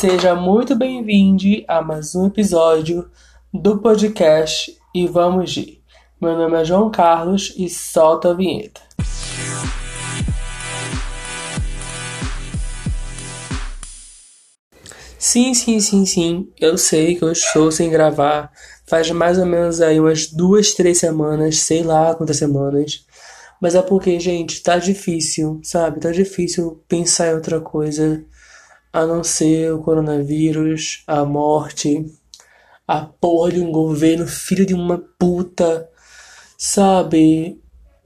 seja muito bem-vindo a mais um episódio do podcast E Vamos Ir. Meu nome é João Carlos e solta a vinheta. Sim, sim, sim, sim. Eu sei que eu estou sem gravar faz mais ou menos aí umas duas, três semanas, sei lá quantas semanas. Mas é porque, gente, tá difícil, sabe? Tá difícil pensar em outra coisa a não ser o coronavírus, a morte, a porra de um governo filho de uma puta, sabe?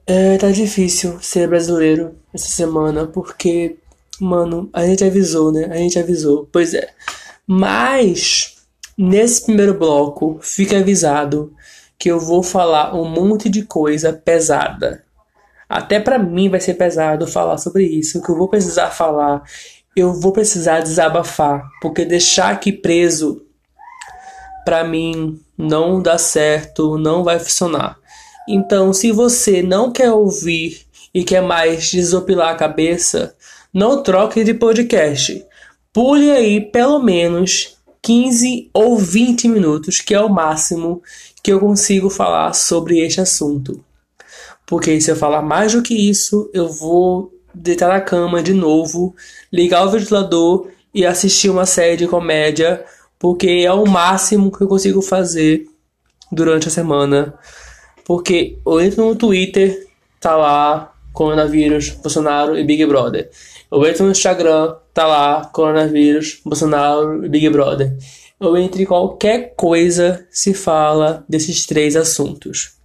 É, tá difícil ser brasileiro essa semana porque, mano, a gente avisou, né? A gente avisou. Pois é. Mas, nesse primeiro bloco, fica avisado que eu vou falar um monte de coisa pesada até para mim vai ser pesado falar sobre isso, que eu vou precisar falar, eu vou precisar desabafar, porque deixar aqui preso para mim não dá certo, não vai funcionar. Então, se você não quer ouvir e quer mais desopilar a cabeça, não troque de podcast. Pule aí pelo menos 15 ou 20 minutos, que é o máximo que eu consigo falar sobre este assunto. Porque se eu falar mais do que isso, eu vou deitar na cama de novo, ligar o ventilador e assistir uma série de comédia, porque é o máximo que eu consigo fazer durante a semana. Porque eu entro no Twitter, tá lá coronavírus, Bolsonaro e Big Brother. Eu entro no Instagram, tá lá coronavírus, Bolsonaro e Big Brother. Eu entro em qualquer coisa se fala desses três assuntos.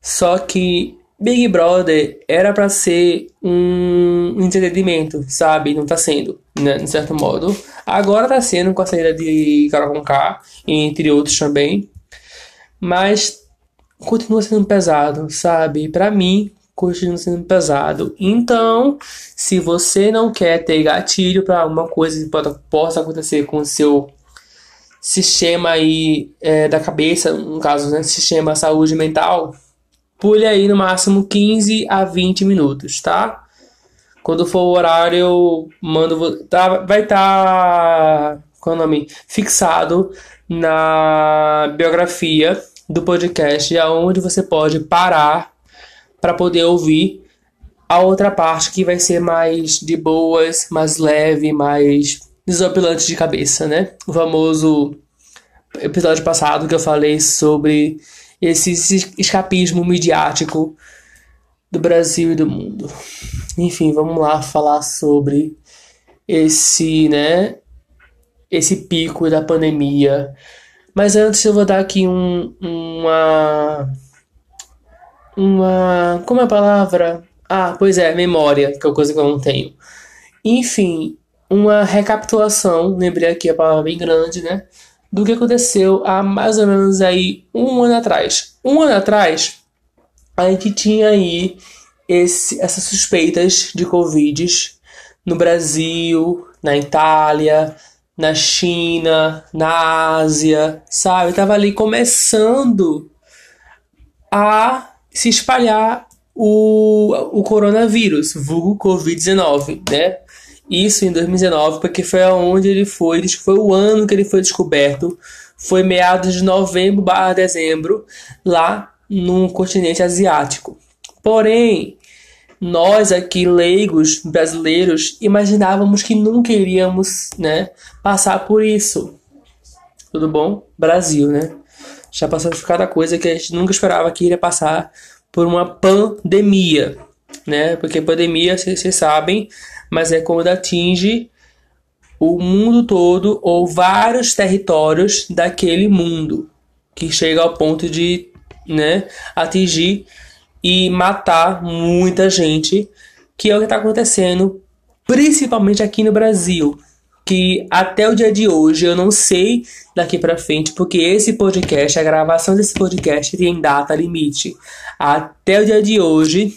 Só que Big Brother era para ser um entretenimento, sabe? Não tá sendo, né? De certo modo. Agora tá sendo com a saída de Carol K, entre outros também. Mas continua sendo pesado, sabe? Para mim, continua sendo pesado. Então, se você não quer ter gatilho para alguma coisa que possa acontecer com o seu sistema aí é, da cabeça, no caso, né? Sistema saúde mental Pule aí no máximo 15 a 20 minutos, tá? Quando for o horário, eu mando. Tá, vai estar. Tá, qual é o nome? Fixado na biografia do podcast, aonde você pode parar para poder ouvir a outra parte que vai ser mais de boas, mais leve, mais desopilante de cabeça, né? O famoso episódio passado que eu falei sobre esse escapismo midiático do Brasil e do mundo. Enfim, vamos lá falar sobre esse, né, esse pico da pandemia. Mas antes eu vou dar aqui um, uma uma como é a palavra? Ah, pois é, memória, que é uma coisa que eu não tenho. Enfim, uma recapitulação, lembrei aqui a palavra bem grande, né? Do que aconteceu há mais ou menos aí um ano atrás. Um ano atrás, a gente tinha aí esse, essas suspeitas de Covid no Brasil, na Itália, na China, na Ásia, sabe? Tava ali começando a se espalhar o, o coronavírus, vulgo Covid-19, né? Isso em 2019, porque foi aonde ele foi, foi o ano que ele foi descoberto. Foi meados de novembro barra dezembro, lá no continente asiático. Porém, nós aqui, leigos brasileiros, imaginávamos que nunca iríamos né, passar por isso. Tudo bom? Brasil, né? Já passamos por cada coisa que a gente nunca esperava que iria passar por uma pandemia, né? Porque pandemia, vocês sabem, mas é quando atinge o mundo todo ou vários territórios daquele mundo, que chega ao ponto de né, atingir e matar muita gente, que é o que está acontecendo, principalmente aqui no Brasil. Que até o dia de hoje eu não sei daqui para frente, porque esse podcast, a gravação desse podcast tem data limite. Até o dia de hoje,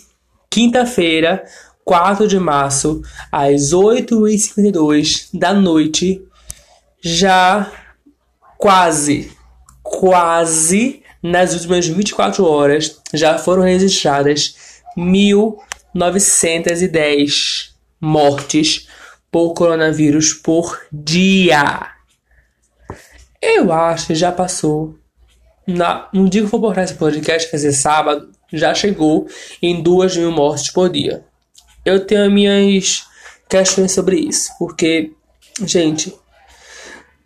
quinta-feira, 4 de março, às 8h52 da noite, já quase, quase nas últimas 24 horas, já foram registradas 1.910 mortes por coronavírus por dia. Eu acho que já passou. Na, no dia que for postar esse podcast, quer dizer, sábado, já chegou em duas mil mortes por dia. Eu tenho minhas questões sobre isso, porque, gente,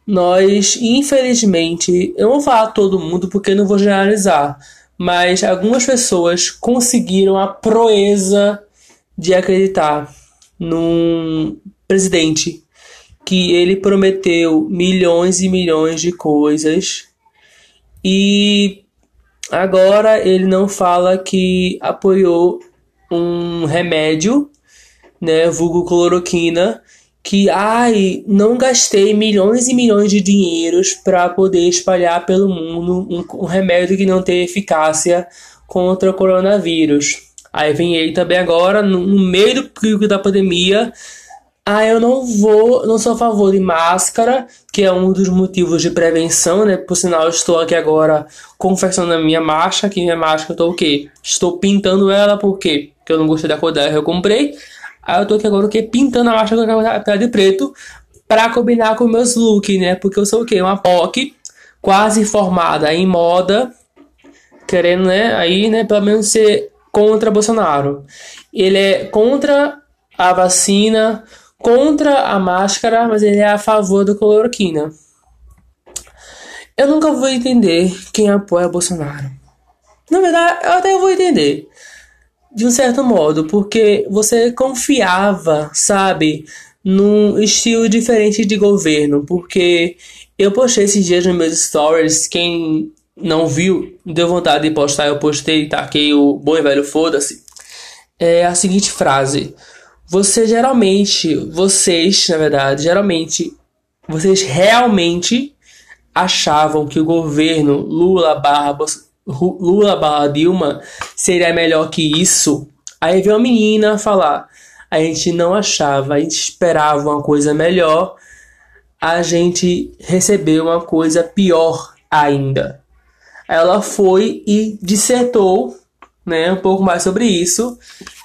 nós, infelizmente, eu não vou falar todo mundo porque não vou generalizar, mas algumas pessoas conseguiram a proeza de acreditar num presidente que ele prometeu milhões e milhões de coisas e agora ele não fala que apoiou um remédio, né, vulgo cloroquina, que ai, não gastei milhões e milhões de dinheiros para poder espalhar pelo mundo um, um, remédio que não tem eficácia contra o coronavírus. Aí vem ele também agora, no, no meio do pico da pandemia. Ah, eu não vou, não sou a favor de máscara, que é um dos motivos de prevenção, né? Por sinal, estou aqui agora confeccionando a minha máscara, que minha máscara eu tô o quê? Estou pintando ela? Porque eu não gostei da cor dela, eu comprei. Aí eu tô aqui agora o quê? Pintando a máscara com a de preto para combinar com meus looks, né? Porque eu sou o quê? Uma POC quase formada em moda, querendo, né? Aí, né? Pelo menos ser contra Bolsonaro. Ele é contra a vacina, contra a máscara, mas ele é a favor da cloroquina. Eu nunca vou entender quem apoia Bolsonaro. Na verdade, eu até vou entender de um certo modo, porque você confiava, sabe, num estilo diferente de governo, porque eu postei esses dias nos meus stories, quem não viu, deu vontade de postar, eu postei, taquei o bom e velho foda-se, é a seguinte frase, você geralmente, vocês, na verdade, geralmente, vocês realmente achavam que o governo Lula barra Lula barra Dilma seria melhor que isso. Aí veio uma menina falar: a gente não achava, a gente esperava uma coisa melhor, a gente recebeu uma coisa pior ainda. Ela foi e dissertou né, um pouco mais sobre isso.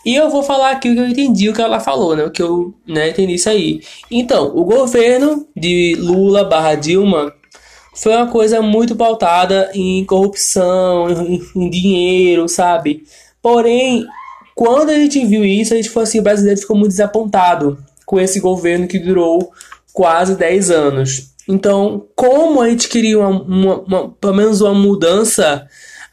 E eu vou falar aqui o que eu entendi o que ela falou, né, o que eu né, entendi isso aí. Então, o governo de Lula barra Dilma foi uma coisa muito pautada em corrupção, em, dinheiro, sabe? Porém, quando a gente viu isso, a gente foi assim, o brasileiro ficou muito desapontado com esse governo que durou quase 10 anos. Então, como a gente queria uma, uma, uma, pelo menos uma mudança,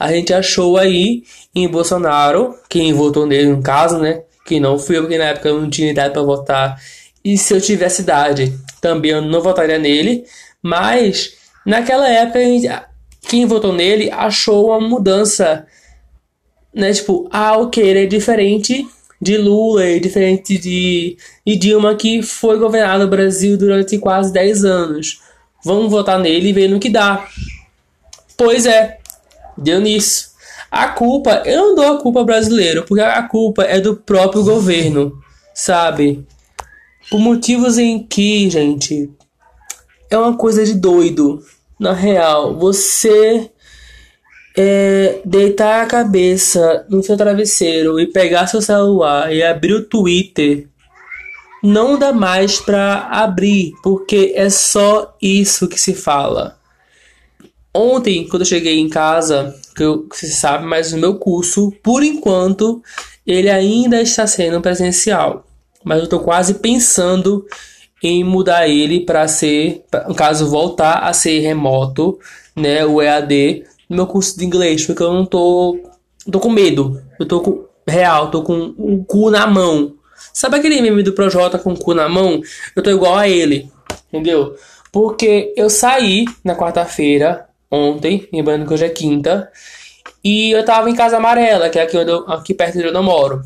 a gente achou aí em Bolsonaro, quem votou nele no caso, né? Que não fui eu, porque na época eu não tinha idade para votar. E se eu tivesse idade, também eu não votaria nele. Mas Naquela época, quem votou nele achou uma mudança, né? Tipo, ah, ok, ele é diferente de Lula, é diferente de, de Dilma, que foi governado o Brasil durante quase 10 anos. Vamos votar nele e ver no que dá. Pois é, deu nisso. A culpa, eu não dou a culpa brasileiro, porque a culpa é do próprio governo, sabe? Por motivos em que, gente, é uma coisa de doido. Na real, você é, deitar a cabeça no seu travesseiro e pegar seu celular e abrir o Twitter, não dá mais para abrir, porque é só isso que se fala. Ontem, quando eu cheguei em casa, que, eu, que você sabe, mas o meu curso, por enquanto, ele ainda está sendo presencial. Mas eu estou quase pensando em mudar ele para ser, no caso, voltar a ser remoto, né, o EAD, no meu curso de inglês, porque eu não tô, tô com medo, eu tô com, real, tô com o cu na mão. Sabe aquele meme do Projota com o cu na mão? Eu tô igual a ele, entendeu? Porque eu saí na quarta-feira, ontem, lembrando que hoje é quinta, e eu tava em Casa Amarela, que é aqui, onde eu, aqui perto de onde eu moro.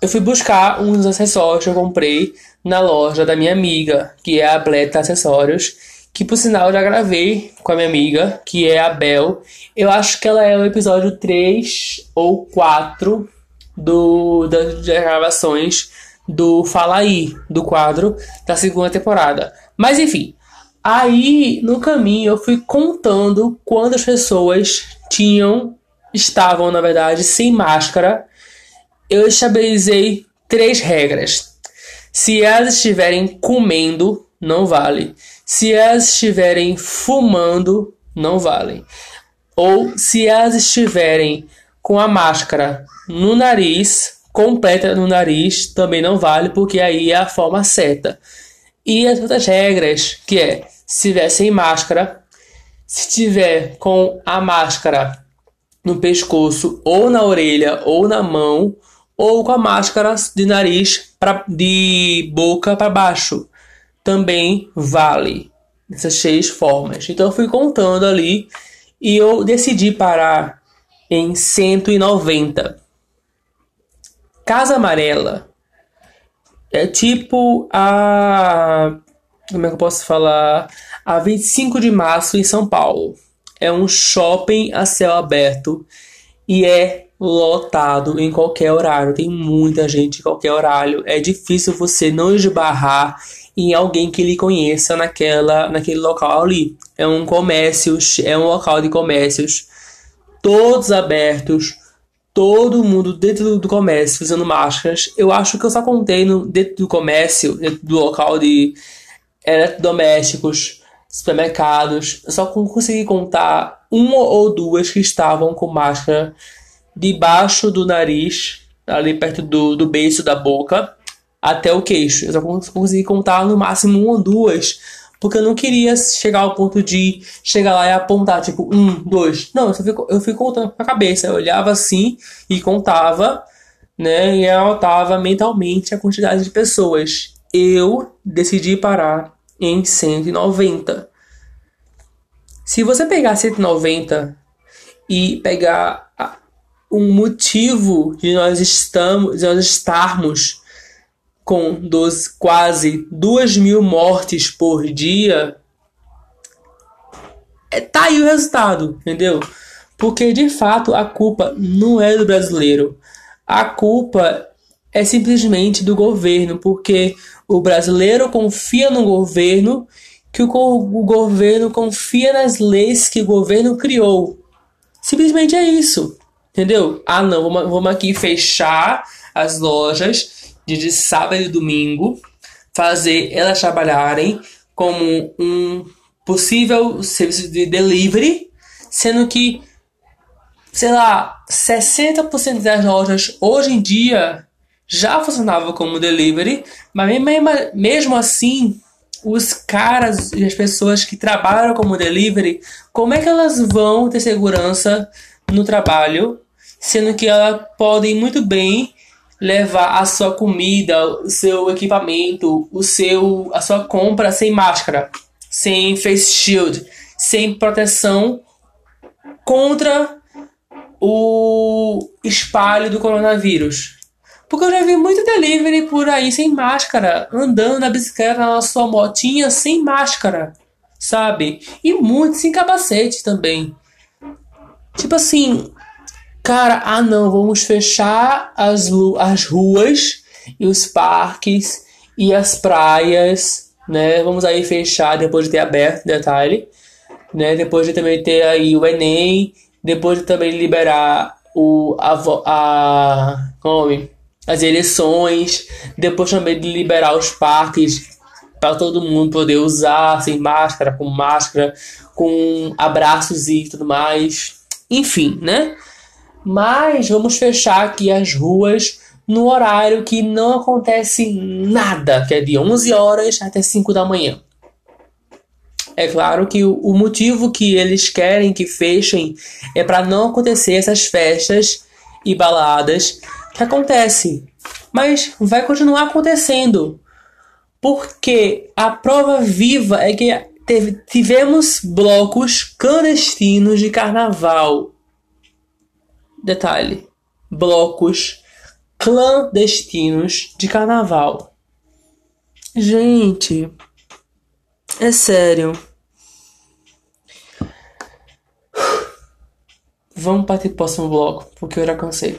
Eu fui buscar uns acessórios que eu comprei na loja da minha amiga, que é a Bleta Acessórios, que por sinal já gravei com a minha amiga, que é a Bel. Eu acho que ela é o episódio 3 ou 4 do, das gravações do Fala Aí, do quadro da segunda temporada. Mas enfim, aí no caminho eu fui contando quantas pessoas tinham, estavam na verdade, sem máscara. Eu estabilizei três regras Se elas estiverem comendo, não vale. Se elas estiverem fumando, não vale. Ou se elas estiverem com a máscara no nariz, completa no nariz, também não vale, porque aí é a forma certa. E as outras regras, que é, se tiver sem máscara, se tiver com a máscara no pescoço, ou na orelha, ou na mão, ou com a máscara de nariz pra, de boca para baixo, também vale. Essas seis formas. Então eu fui contando ali e eu decidi parar em 190. Casa Amarela é tipo a. Como é que eu posso falar? A 25 de março em São Paulo. É um shopping a céu aberto e é lotado em qualquer horário. Tem muita gente em qualquer horário. É difícil você não esbarrar em alguém que lhe conheça naquela, naquele local ali. É um comércio, é um local de comércios todos abertos, todo mundo dentro do comércio usando máscaras. Eu acho que eu só contei no, dentro do comércio, dentro do local de eletrodomésticos, supermercados. Eu só consegui contar uma ou duas que estavam com máscara debaixo do nariz, ali perto do, do beiço da boca, até o queixo. Eu só consegui contar no máximo uma ou duas porque eu não queria chegar ao ponto de chegar lá e apontar, tipo, um, dois. Não, eu, fico, eu fico contando com a cabeça. Eu olhava assim e contava, né? E anotava mentalmente a quantidade de pessoas. Eu decidi parar em 190. Se você pegar 190 e pegar um motivo de nós estamos, de nós estarmos com dos quase 2 mil mortes por dia, é, tá aí o resultado, entendeu? Porque de fato a culpa não é do brasileiro. A culpa é simplesmente do governo, porque o brasileiro confia no governo, que o, o governo confia nas leis que o governo criou. Simplesmente é isso, entendeu? Ah, não, vamos, vamos aqui fechar as lojas de, de sábado e domingo, fazer elas trabalharem como um possível serviço de delivery, sendo que, sei lá, 60% das lojas hoje em dia já funcionavam como delivery, mas mesmo assim, os caras e as pessoas que trabalham como delivery, como é que elas vão ter segurança no trabalho, sendo que elas podem muito bem levar a sua comida, o seu equipamento, o seu a sua compra sem máscara, sem face shield, sem proteção contra o espalho do coronavírus. Porque eu já vi muito delivery por aí sem máscara, andando na bicicleta na sua motinha sem máscara, sabe? E muito sem capacete também. Tipo assim, Cara, ah não, vamos fechar as, as ruas e os parques e as praias, né? Vamos aí fechar depois de ter aberto, detalhe, né? Depois de também ter aí o Enem, depois de também liberar o a, a como as eleições, depois também de liberar os parques para todo mundo poder usar sem máscara, com máscara, com abraços e tudo mais. Enfim, né? Mas vamos fechar aqui as ruas no horário que não acontece nada, que é de 11 horas até 5 da manhã. É claro que o motivo que eles querem que fechem é para não acontecer essas festas e baladas que acontecem. Mas vai continuar acontecendo. Porque a prova viva é que teve, tivemos blocos clandestinos de carnaval Detalhe: blocos clandestinos de carnaval. Gente, é sério. Vamos partir pro próximo bloco, porque eu já cansei.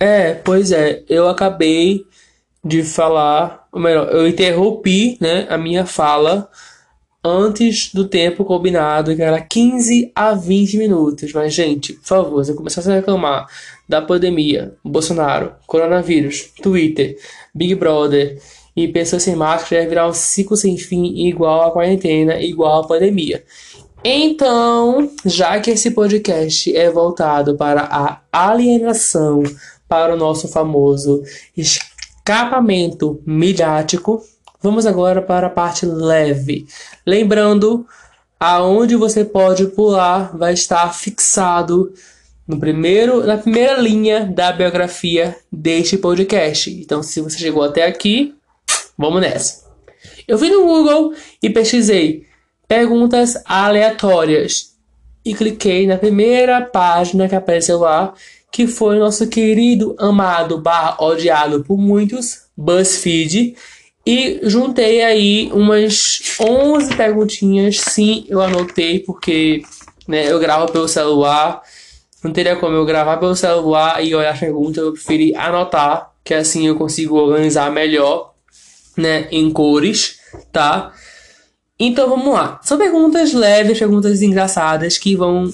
É, pois é, eu acabei de falar, ou melhor, eu interrompi, né, a minha fala antes do tempo combinado, que era 15 a 20 minutos. Mas, gente, por favor, se começasse a reclamar da pandemia, Bolsonaro, coronavírus, Twitter, Big Brother e pessoas sem máscara, ia virar um ciclo sem fim igual a quarentena, igual a pandemia. Então, já que esse podcast é voltado para a alienação, para o nosso famoso escapamento midiático, vamos agora para a parte leve. Lembrando, aonde você pode pular vai estar fixado no primeiro, na primeira linha da biografia deste podcast. Então, se você chegou até aqui, vamos nessa. Eu fui no Google e pesquisei perguntas aleatórias e cliquei na primeira página que apareceu lá, que foi nosso querido, amado, barra, odiado por muitos, BuzzFeed, e juntei aí umas 11 perguntinhas. Sim, eu anotei porque né, eu gravo pelo celular. Não teria como eu gravar pelo celular e olhar as perguntas. Eu preferi anotar, que assim eu consigo organizar melhor, né, em cores, tá? Então vamos lá. São perguntas leves, perguntas engraçadas que vão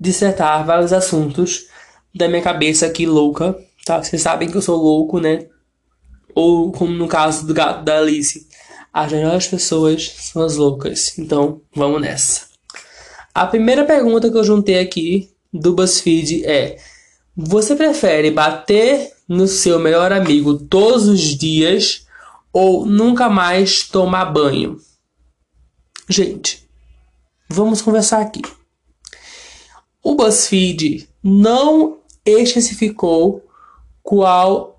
dissertar vários assuntos da minha cabeça aqui louca, tá? Vocês sabem que eu sou louco, né? Ou como no caso do gato da Alice, as melhores pessoas são as loucas. Então, vamos nessa. A primeira pergunta que eu juntei aqui do BuzzFeed é: Você prefere bater no seu melhor amigo todos os dias ou nunca mais tomar banho? Gente, vamos conversar aqui. O BuzzFeed não especificou qual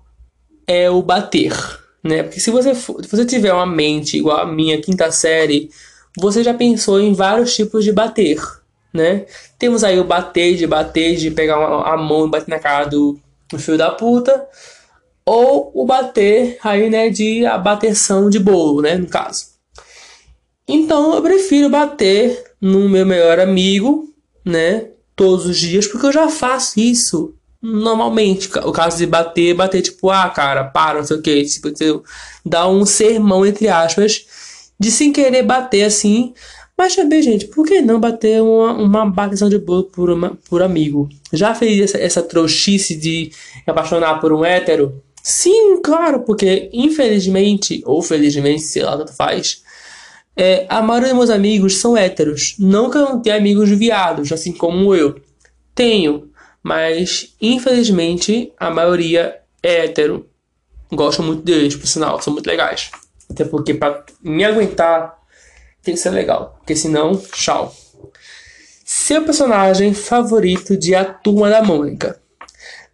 é o bater, né? Porque se você, for, se você tiver uma mente igual a minha, quinta série, você já pensou em vários tipos de bater, né? Temos aí o bater de bater, de pegar uma, a mão e bater na cara do, do filho da puta, ou o bater aí, né, de a bateção de bolo, né, no caso. Então eu prefiro bater no meu melhor amigo, né, todos os dias, porque eu já faço isso normalmente. O caso de bater, bater tipo, ah, cara, para, não sei o que. Tipo, dar um sermão, entre aspas, de sem querer bater assim. Mas também, gente, por que não bater uma, uma bateção de bolo por, uma, por amigo? Já fez essa, essa trouxice de apaixonar por um hétero? Sim, claro, porque infelizmente, ou felizmente, sei lá, tanto faz, é, a maioria dos meus amigos são héteros. Não que eu não tenha amigos viados, assim como eu. Tenho, mas infelizmente a maioria é hétero. Gosto muito deles, por sinal, são muito legais. Até porque para me aguentar tem que ser legal, porque senão, tchau. Seu personagem favorito de A Turma da Mônica.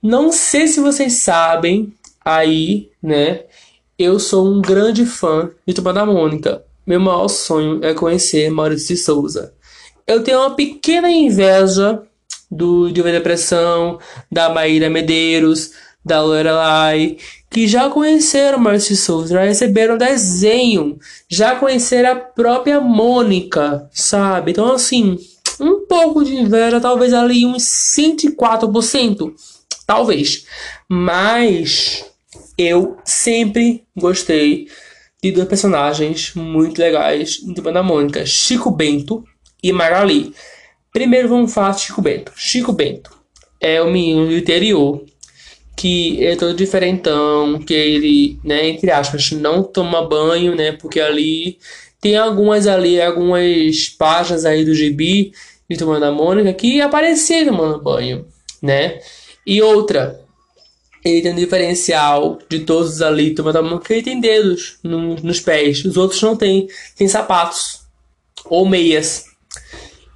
Não sei se vocês sabem, aí, né? Eu sou um grande fã de Turma da Mônica. Meu maior sonho é conhecer Maurício de Souza. Eu tenho uma pequena inveja do Diva Depressão, da Maíra Medeiros, da Lorelai, que já conheceram de Souza, já receberam desenho, já conheceram a própria Mônica, sabe? Então, assim, um pouco de inveja, talvez ali uns 104%, talvez. Mas eu sempre gostei de dois personagens muito legais em Turma da Mônica, Chico Bento e Magali. Primeiro vamos falar de Chico Bento. Chico Bento é o menino do interior que é todo diferentão, que ele, né, entre aspas, não toma banho, né, porque ali tem algumas ali, algumas páginas aí do gibi de Turma da Mônica que apareciam tomando banho, né? E outra, ele tem um diferencial de todos ali, Turma da Mônica, ele tem dedos no, nos pés, os outros não tem, tem sapatos ou meias.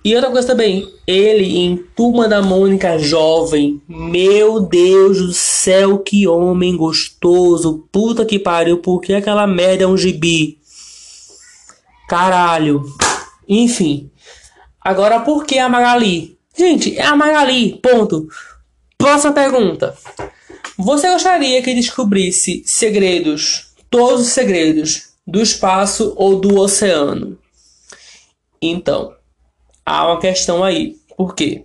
E outra coisa também, ele em Turma da Mônica jovem, meu Deus do céu, que homem gostoso, puta que pariu, porque aquela merda é um gibi? Caralho. Enfim. Agora, por que a Magali? Gente, é a Magali, ponto. Próxima pergunta. Você gostaria que descobrisse segredos, todos os segredos, do espaço ou do oceano? Então, há uma questão aí. Por quê?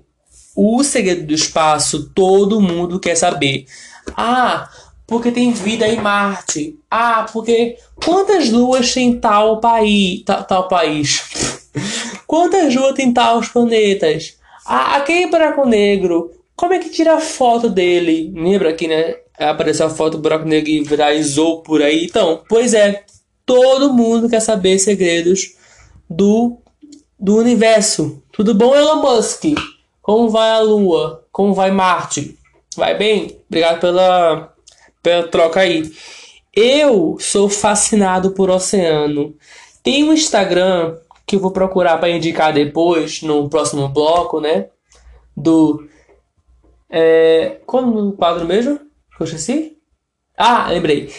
O segredo do espaço todo mundo quer saber. Ah, porque tem vida em Marte. Ah, porque quantas luas tem tal país, tal, tal país? quantas luas tem tal planetas? Ah, aquele buraco negro, como é que tira a foto dele? Lembra aqui, né? Apareceu a foto do buraco negro e viralizou por aí. Então, pois é, todo mundo quer saber segredos do, do universo. Tudo bom, Elon Musk? Como vai a Lua? Como vai Marte? Vai bem? Obrigado pela pela troca aí. Eu sou fascinado por oceano. Tem um Instagram que eu vou procurar para indicar depois, no próximo bloco, né? Do. É, como no quadro mesmo? Que eu esqueci? Ah, lembrei.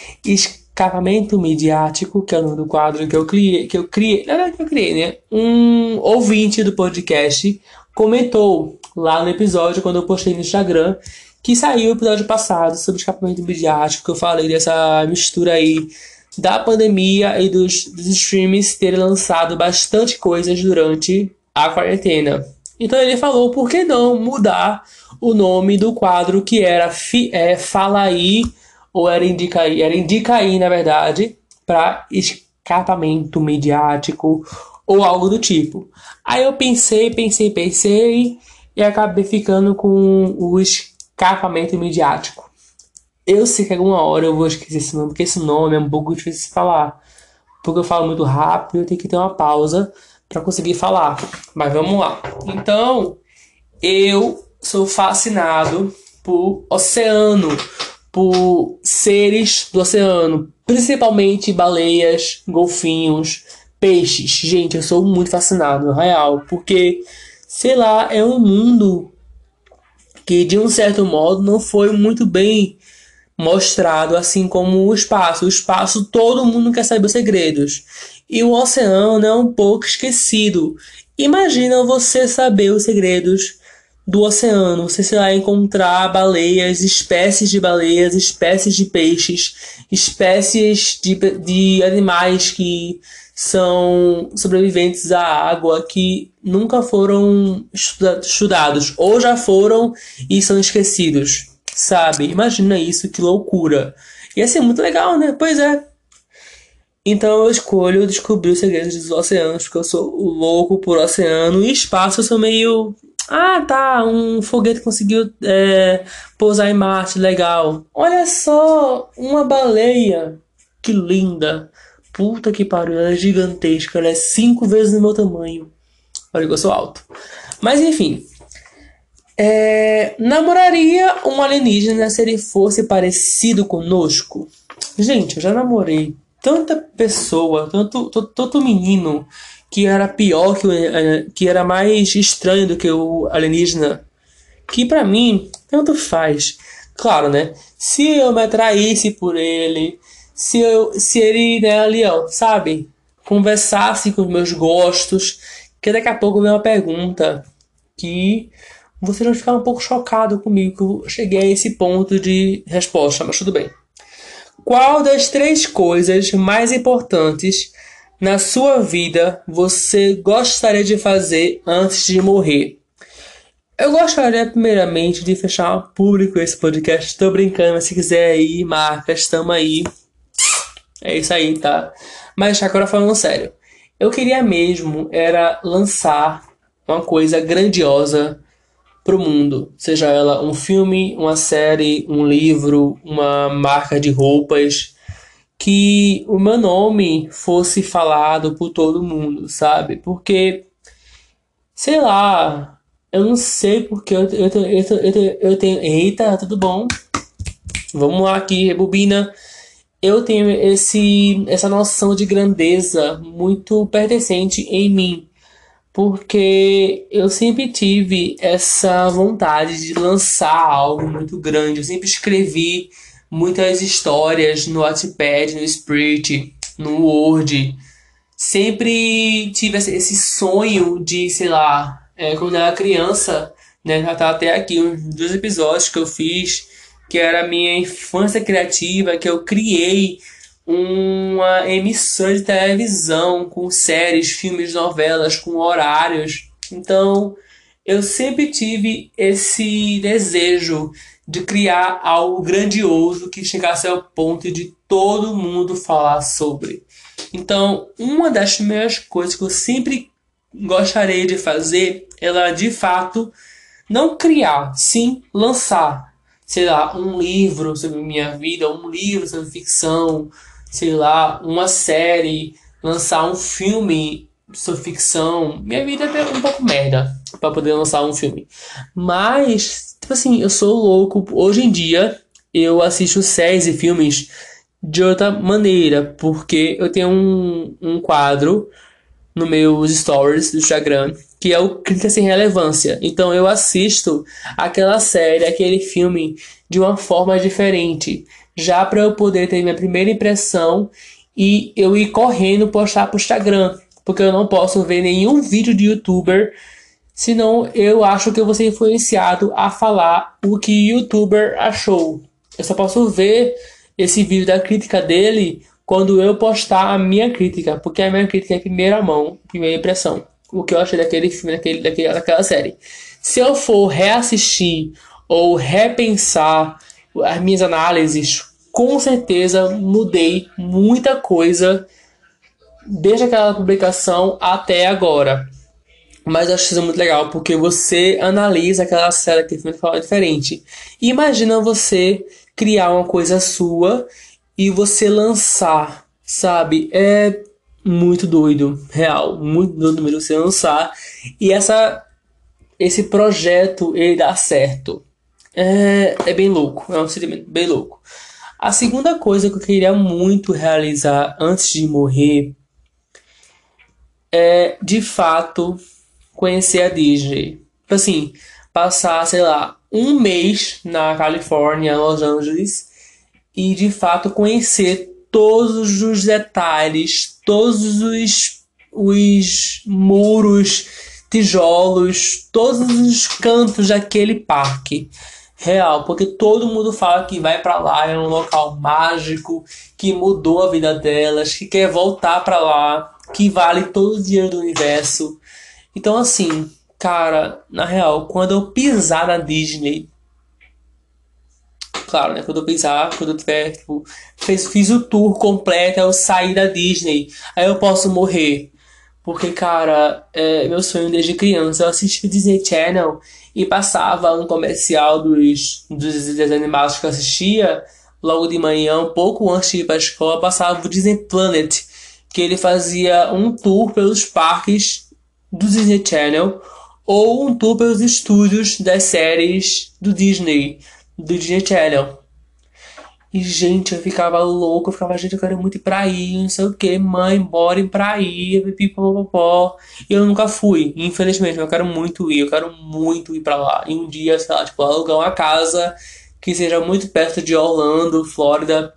Escapamento Midiático, que é o nome do quadro que eu criei. Que eu criei. Não, não, que eu criei, né? Um ouvinte do podcast comentou lá no episódio, quando eu postei no Instagram, que saiu o episódio passado sobre escapamento midiático, que eu falei dessa mistura aí da pandemia e dos, dos streams terem lançado bastante coisas durante a quarentena. Então ele falou, por que não mudar o nome do quadro que era fi, é, Fala Aí, ou era Indica Aí, era Indica Aí, na verdade, para escapamento midiático ou algo do tipo. Aí eu pensei, pensei, pensei e acabei ficando com os Capamento midiático. Eu sei que alguma hora eu vou esquecer esse nome, porque esse nome é um pouco difícil de falar. Porque eu falo muito rápido eu tenho que ter uma pausa para conseguir falar. Mas vamos lá. Então, eu sou fascinado por oceano, por seres do oceano, principalmente baleias, golfinhos, peixes. Gente, eu sou muito fascinado, real, porque sei lá, é um mundo que de um certo modo não foi muito bem mostrado, assim como o espaço. O espaço todo mundo quer saber os segredos. E o oceano é um pouco esquecido. Imagina você saber os segredos do oceano. Você lá encontrar baleias, espécies de baleias, espécies de peixes, espécies de, de animais que são sobreviventes à água que nunca foram estudados ou já foram e são esquecidos, sabe? Imagina isso, que loucura. Ia ser muito legal, né? Pois é. Então eu escolho descobrir os segredos dos oceanos, porque eu sou louco por oceano e espaço eu sou meio. Ah, tá, um foguete conseguiu é, pousar em Marte, legal. Olha só, uma baleia, que linda. Puta que pariu, ela é gigantesca, ela é cinco vezes o meu tamanho. Olha que eu sou alto. Mas enfim. É, namoraria um alienígena se ele fosse parecido conosco? Gente, eu já namorei tanta pessoa, tanto, tanto menino que era pior que, é, que era mais estranho do que o alienígena. Que para mim, tanto faz. Claro, né? Se eu me atraísse por ele, se, eu, se ele, né, Leão, sabe? Conversasse com os meus gostos, que daqui a pouco vem uma pergunta que vocês vão ficar um pouco chocado comigo que eu cheguei a esse ponto de resposta, mas tudo bem. Qual das três coisas mais importantes na sua vida você gostaria de fazer antes de morrer? Eu gostaria primeiramente de fechar público esse podcast. Estou brincando, mas se quiser aí, marca, estamos aí. É isso aí, tá? Mas agora falando sério. Eu queria mesmo era lançar uma coisa grandiosa pro mundo. Seja ela um filme, uma série, um livro, uma marca de roupas. Que o meu nome fosse falado por todo mundo, sabe? Porque, sei lá, eu não sei porque eu, eu, eu, eu, eu tenho. Eita, tudo bom? Vamos lá aqui, rebobina eu tenho esse, essa noção de grandeza muito pertencente em mim, porque eu sempre tive essa vontade de lançar algo muito grande. Eu sempre escrevi muitas histórias no Wattpad, no Spirit, no Word. Sempre tive esse sonho de, sei lá, é, quando eu era criança, né? Já tá até aqui uns dois episódios que eu fiz que era a minha infância criativa, que eu criei uma emissora de televisão com séries, filmes, novelas, com horários. Então, eu sempre tive esse desejo de criar algo grandioso que chegasse ao ponto de todo mundo falar sobre. Então, uma das primeiras coisas que eu sempre gostaria de fazer é, de fato, não criar, sim lançar, sei lá, um livro sobre minha vida, um livro sobre ficção, sei lá, uma série, lançar um filme sobre ficção. Minha vida é um pouco merda para poder lançar um filme. Mas, tipo assim, eu sou louco. Hoje em dia, eu assisto séries e filmes de outra maneira, porque eu tenho um, um quadro no meus stories do Instagram que é o Clica Sem Relevância. Então eu assisto aquela série, aquele filme de uma forma diferente, já para eu poder ter minha primeira impressão e eu ir correndo postar pro Instagram, porque eu não posso ver nenhum vídeo de youtuber senão eu acho que eu vou ser influenciado a falar o que o youtuber achou. Eu só posso ver esse vídeo da crítica dele quando eu postar a minha crítica, porque a minha crítica é primeira mão, primeira impressão. O que eu achei daquele filme, daquele, daquele, daquela série. Se eu for reassistir ou repensar as minhas análises, com certeza mudei muita coisa desde aquela publicação até agora. Mas eu acho isso muito legal, porque você analisa aquela série que de forma diferente. Imagina você criar uma coisa sua e você lançar, sabe? É muito doido, real, muito doido mesmo você lançar e essa esse projeto ele dá certo. É, é bem louco, é um sentimento bem louco. A segunda coisa que eu queria muito realizar antes de morrer é de fato conhecer a Disney. Tipo assim, passar, sei lá, um mês na Califórnia, Los Angeles, e de fato conhecer todos os detalhes, todos os, os muros, tijolos, todos os cantos daquele parque real, porque todo mundo fala que vai para lá, é um local mágico, que mudou a vida delas, que quer voltar para lá, que vale todo o dinheiro do universo. Então, assim, cara, na real, quando eu pisar na Disney, claro, né? Quando eu pisar, quando eu tiver, tipo, fiz, fiz o tour completo, eu sair da Disney, aí eu posso morrer. Porque, cara, é meu sonho desde criança. Eu assisti o Disney Channel e passava um comercial dos, dos desenhos animados que eu assistia logo de manhã, um pouco antes de ir para a escola, passava o Disney Planet, que ele fazia um tour pelos parques do Disney Channel ou um tour pelos estúdios das séries do Disney, do Disney Channel. E, gente, eu ficava louco, eu ficava, gente, eu quero muito ir pra aí, não sei o que, mãe, bora ir pra aí, pipopopó. E eu nunca fui, infelizmente, mas eu quero muito ir, eu quero muito ir pra lá. E um dia, sei lá, tipo, alugar uma casa que seja muito perto de Orlando, Flórida,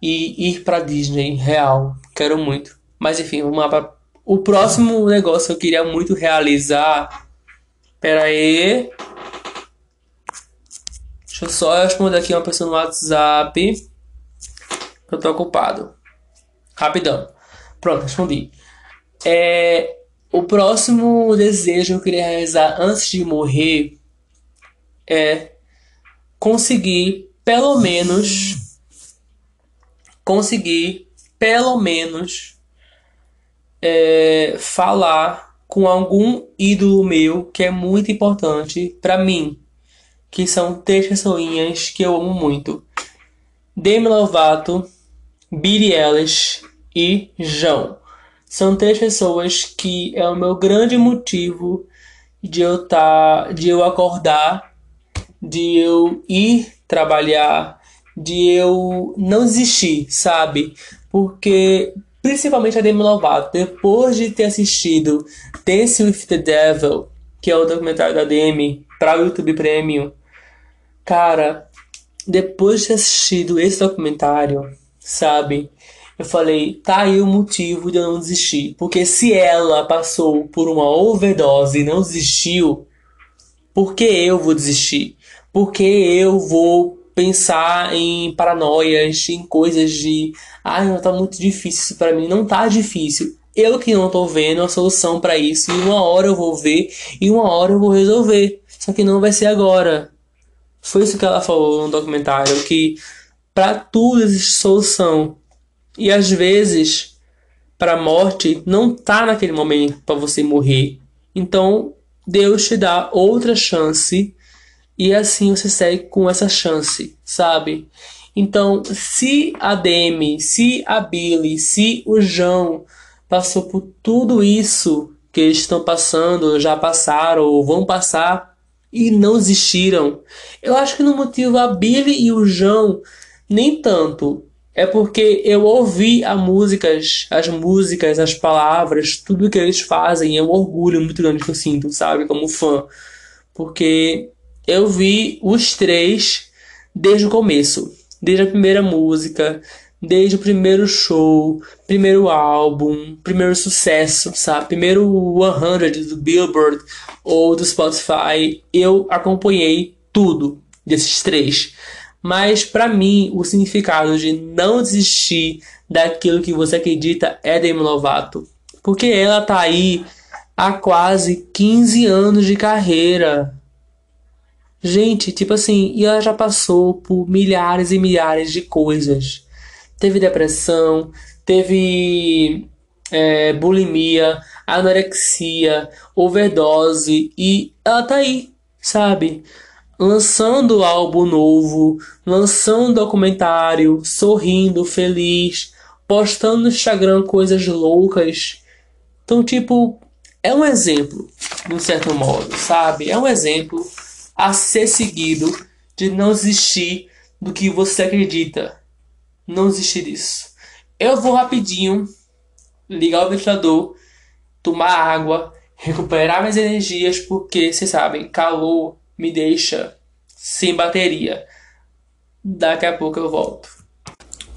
e ir pra Disney, real. Quero muito. Mas enfim, vamos lá pra o próximo negócio que eu queria muito realizar. Pera aí. Deixa eu só responder aqui uma pessoa no WhatsApp. Eu tô ocupado. Rapidão. Pronto, respondi. É, o próximo desejo que eu queria realizar antes de morrer é conseguir pelo menos conseguir pelo menos é, falar com algum ídolo meu que é muito importante para mim, que são três pessoinhas que eu amo muito: Demi Lovato, Billie Eilish e João. São três pessoas que é o meu grande motivo de eu tá, de eu acordar, de eu ir trabalhar, de eu não desistir, sabe? Porque principalmente a Demi Lovato, depois de ter assistido Dance with the Devil, que é o documentário da Demi, para o YouTube Premium, cara, depois de ter assistido esse documentário, sabe, eu falei, tá aí o motivo de eu não desistir. Porque se ela passou por uma overdose e não desistiu, por que eu vou desistir? Por que eu vou pensar em paranoias, em coisas de, ai, não tá muito difícil isso para mim, não tá difícil. Eu que não tô vendo a solução para isso, e uma hora eu vou ver e uma hora eu vou resolver. Só que não vai ser agora. Foi isso que ela falou no documentário, que para tudo existe solução. E às vezes, para a morte, não tá naquele momento para você morrer. Então, Deus te dá outra chance e assim você segue com essa chance, sabe? Então, se a Demi, se a Billy, se o João passou por tudo isso que eles estão passando, já passaram ou vão passar e não desistiram, eu acho que no motivo a Billy e o João nem tanto. É porque eu ouvi as músicas, as músicas, as palavras, tudo que eles fazem, é um orgulho muito grande que eu sinto, sabe, como fã. Porque eu vi os três desde o começo desde a primeira música, desde o primeiro show, primeiro álbum, primeiro sucesso, sabe? Primeiro 100 do Billboard ou do Spotify, eu acompanhei tudo desses três. Mas para mim, o significado de não desistir daquilo que você acredita é Demi Lovato, porque ela tá aí há quase 15 anos de carreira. Gente, tipo assim, e ela já passou por milhares e milhares de coisas. Teve depressão, teve é, bulimia, anorexia, overdose e ela tá aí, sabe? Lançando álbum novo, lançando documentário, sorrindo, feliz, postando no Instagram coisas loucas. Então, tipo, é um exemplo, de um certo modo, sabe? É um exemplo a ser seguido de não desistir do que você acredita. Não desistir disso. Eu vou rapidinho ligar o ventilador, tomar água, recuperar minhas energias, porque vocês sabem, calor me deixa sem bateria. Daqui a pouco eu volto.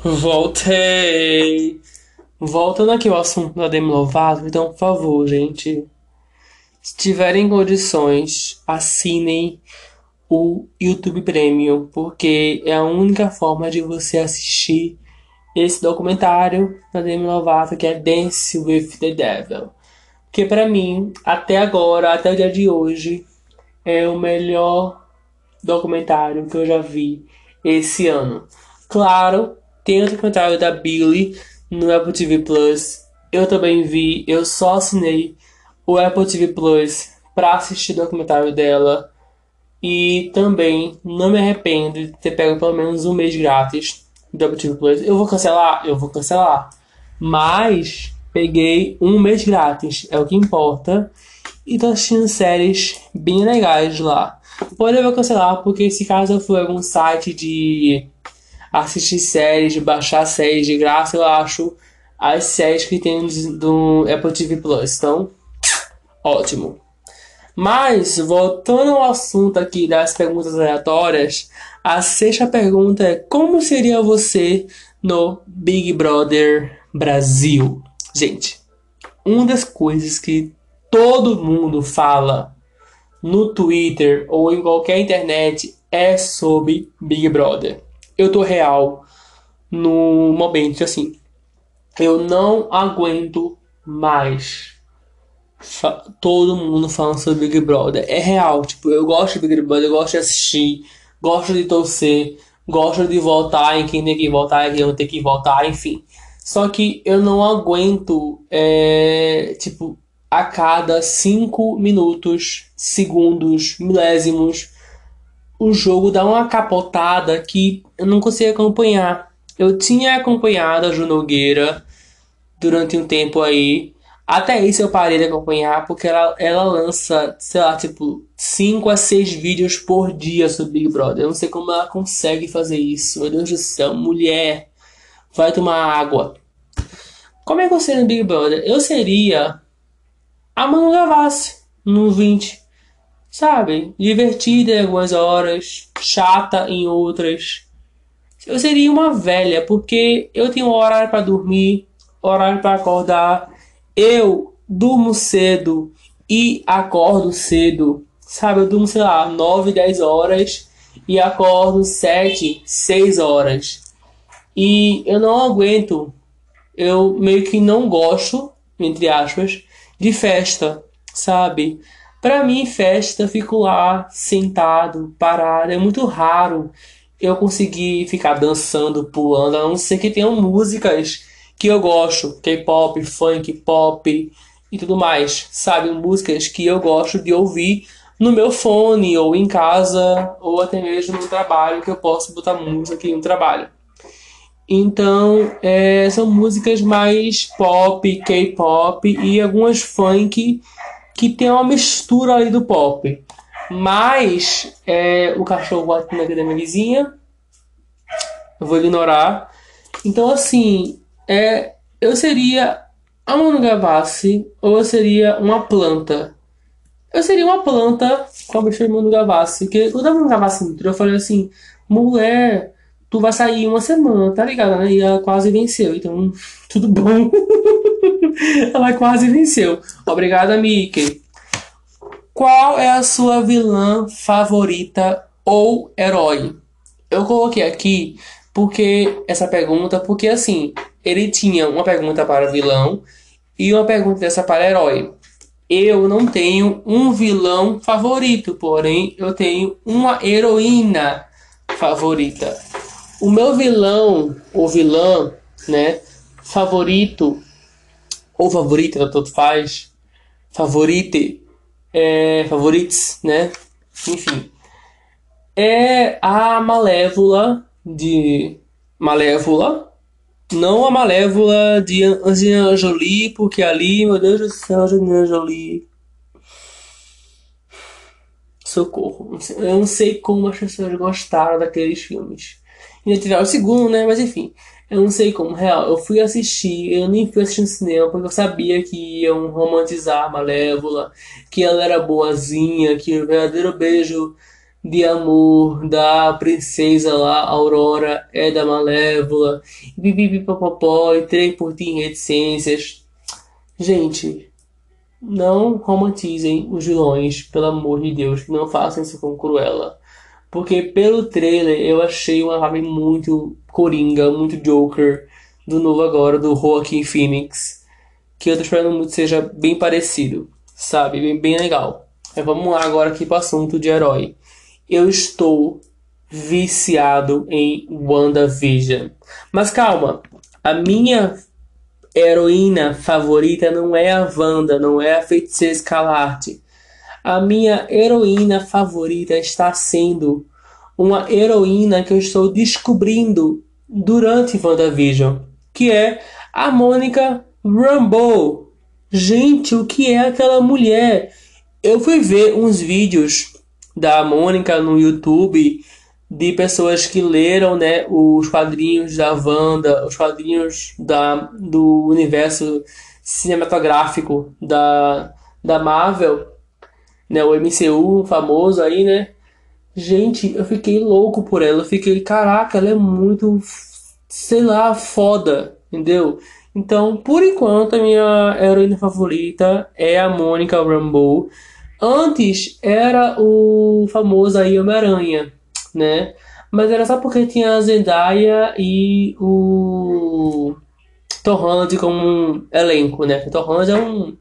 Voltei! Voltando aqui ao assunto da Demi Lovato, então, por favor, gente, se tiverem condições, assinem o YouTube Premium, porque é a única forma de você assistir esse documentário da Demi Lovato, que é Dance with the Devil. Que para mim, até agora, até o dia de hoje, é o melhor documentário que eu já vi esse ano. Claro, tem o documentário da Billy no Apple TV Plus. Eu também vi, eu só assinei o Apple TV Plus para assistir o documentário dela. E também não me arrependo de ter pego pelo menos um mês grátis do Apple TV Plus. Eu vou cancelar? Eu vou cancelar. Mas peguei um mês grátis, é o que importa. E tô assistindo séries bem legais lá. Porém, eu vou cancelar porque se caso for algum site de assistir séries, de baixar séries de graça, eu acho as séries que tem do Apple TV Plus. Então, Ótimo. Mas, voltando ao assunto aqui das perguntas aleatórias, a sexta pergunta é: Como seria você no Big Brother Brasil? Gente, uma das coisas que todo mundo fala no Twitter ou em qualquer internet é sobre Big Brother. Eu tô real no momento assim. Eu não aguento mais todo mundo falando sobre Big Brother. É real, tipo, eu gosto de Big Brother, eu gosto de assistir, gosto de torcer, gosto de votar em quem tem que votar e quem não tem que votar, enfim. Só que eu não aguento, é, tipo, a cada 5 minutos, segundos, milésimos, o jogo dá uma capotada que eu não consigo acompanhar. Eu tinha acompanhado a Ju Nogueira durante um tempo aí, até isso eu parei de acompanhar porque ela, ela lança, sei lá, tipo, 5 a 6 vídeos por dia sobre Big Brother. Eu não sei como ela consegue fazer isso. Meu Deus do céu, mulher, vai tomar água. Como é que eu seria no Big Brother? Eu seria a Manu Gavassi no 20. Sabe? Divertida em algumas horas, chata em outras. Eu seria uma velha, porque eu tenho horário para dormir, horário para acordar eu durmo cedo e acordo cedo. Sabe, eu durmo, sei lá, 9, 10 horas e acordo 7, 6 horas. E eu não aguento, eu meio que não gosto, entre aspas, de festa, sabe? Pra mim, festa, fico lá, sentado, parado. É muito raro eu conseguir ficar dançando, pulando, a não ser que tenham músicas que eu gosto, K-pop, funk, pop e tudo mais, sabe? Músicas que eu gosto de ouvir no meu fone, ou em casa, ou até mesmo no trabalho, que eu posso botar música aqui no trabalho. Então, é, são músicas mais pop, K-pop e algumas funk que tem uma mistura ali do pop. Mas é, o cachorro bate na da minha vizinha. Eu vou ignorar. Então, assim, é, eu seria a Manu Gavassi ou eu seria uma planta? Eu seria uma planta com a bicha de Gavassi. Porque quando a Manu Gavassi entrou, eu falei assim: mulher, tu vai sair uma semana, tá ligado, né? E ela quase venceu. Então, tudo bom. ela quase venceu. Obrigada, Mickey. Qual é a sua vilã favorita ou herói? Eu coloquei aqui porque essa pergunta, porque assim, ele tinha uma pergunta para vilão e uma pergunta dessa para herói. Eu não tenho um vilão favorito, porém eu tenho uma heroína favorita. O meu vilão ou vilã, né, favorito ou favorita, tanto faz, favorite é, favorites, né? Enfim. É a Malévola de. Malévola. Não a Malévola de Angelina Jolie, porque ali, meu Deus do céu, Angelina Jolie. Socorro. Eu não sei como as pessoas gostaram daqueles filmes. Ainda tirar o segundo, né? Mas enfim. Eu não sei como, real. Eu fui assistir, eu nem fui assistir no cinema porque eu sabia que iam romantizar a Malévola, que ela era boazinha, que o verdadeiro beijo de amor da princesa lá, Aurora, é da Malévola, pipipipopopó, entrei por ti em reticências. Gente, não romantizem os vilões, pelo amor de Deus, não façam isso com Cruella. Porque pelo trailer eu achei uma vibe muito Coringa, muito Joker do novo agora, do Joaquin Phoenix. Que eu tô esperando muito seja bem parecido, sabe? Bem, bem legal. Mas vamos lá agora aqui pro assunto de herói. Eu estou viciado em WandaVision. Mas calma, a minha heroína favorita não é a Wanda, não é a Feiticeira Escalarte. A minha heroína favorita está sendo uma heroína que eu estou descobrindo durante WandaVision, que é a Mônica Rambeau. Gente, o que é aquela mulher? Eu fui ver uns vídeos da Mônica no YouTube de pessoas que leram né, os quadrinhos da Wanda, os quadrinhos da, do universo cinematográfico da, da Marvel né, o MCU famoso aí, né? Gente, eu fiquei louco por ela. Eu fiquei, caraca, ela é muito, sei lá, foda, entendeu? Então, por enquanto, a minha heroína favorita é a Mônica Rambeau. Antes era o famoso aí Homem-Aranha, né? Mas era só porque tinha a Zendaya e o Tom como um elenco, né? O Tom é um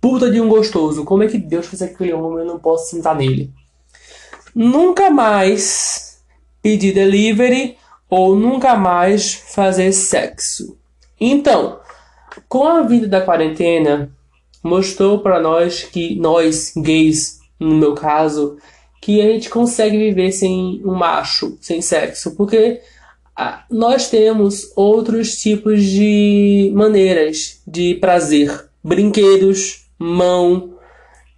Puta de um gostoso. Como é que Deus fez aquele homem eu não posso sentar nele? Nunca mais pedir delivery ou nunca mais fazer sexo. Então, com a vida da quarentena, mostrou para nós que nós gays, no meu caso, que a gente consegue viver sem um macho, sem sexo, porque ah, nós temos outros tipos de maneiras de prazer, brinquedos, mão,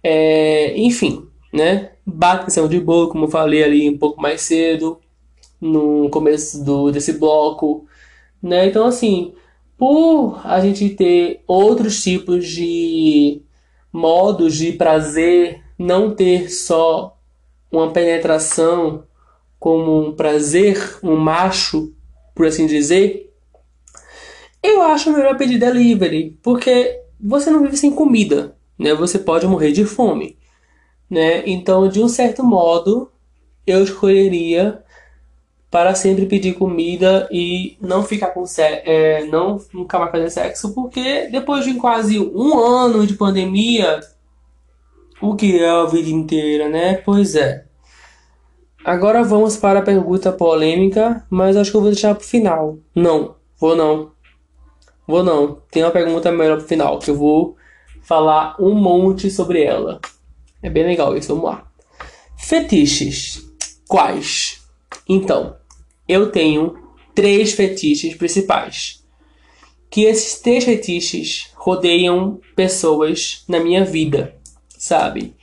é, enfim, né? Bateção de boa, como eu falei ali um pouco mais cedo, no começo do, desse bloco, né? Então, assim, por a gente ter outros tipos de modos de prazer, não ter só uma penetração como um prazer, um macho, por assim dizer, eu acho melhor pedir delivery, porque você não vive sem comida, né? Você pode morrer de fome, né? Então, de um certo modo, eu escolheria para sempre pedir comida e não ficar com é, não nunca mais fazer sexo, porque depois de quase um ano de pandemia, O que é a vida inteira, né? Pois é. Agora vamos para a pergunta polêmica, mas acho que eu vou deixar pro final. Não, vou não. Vou não. Tem uma pergunta melhor pro final, que eu vou falar um monte sobre ela. É bem legal isso, vamos lá. Fetiches. Quais? Então, eu tenho três fetiches principais. Que esses três fetiches rodeiam pessoas na minha vida, sabe?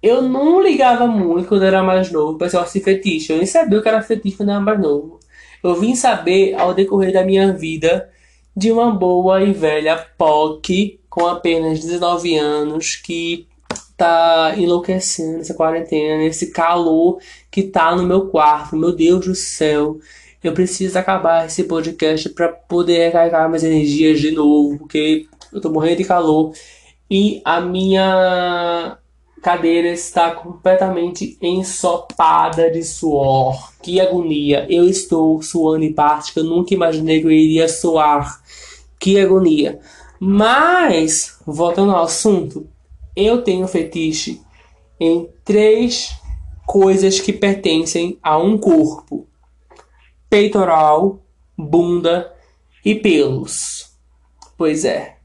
Eu não ligava muito quando era mais novo para esse fetiche. Eu nem sabia o que era fetiche quando era mais novo. Eu vim saber ao decorrer da minha vida de uma boa e velha POC com apenas 19 anos que tá enlouquecendo essa quarentena, esse calor que tá no meu quarto. Meu Deus do céu. Eu preciso acabar esse podcast para poder recarregar minhas energias de novo, porque eu tô morrendo de calor e a minha cadeira está completamente ensopada de suor. Que agonia! Eu estou suando em parte que eu nunca imaginei que eu iria suar. Que agonia! Mas, voltando ao assunto, eu tenho fetiche em três coisas que pertencem a um corpo: peitoral, bunda e pelos. Pois é.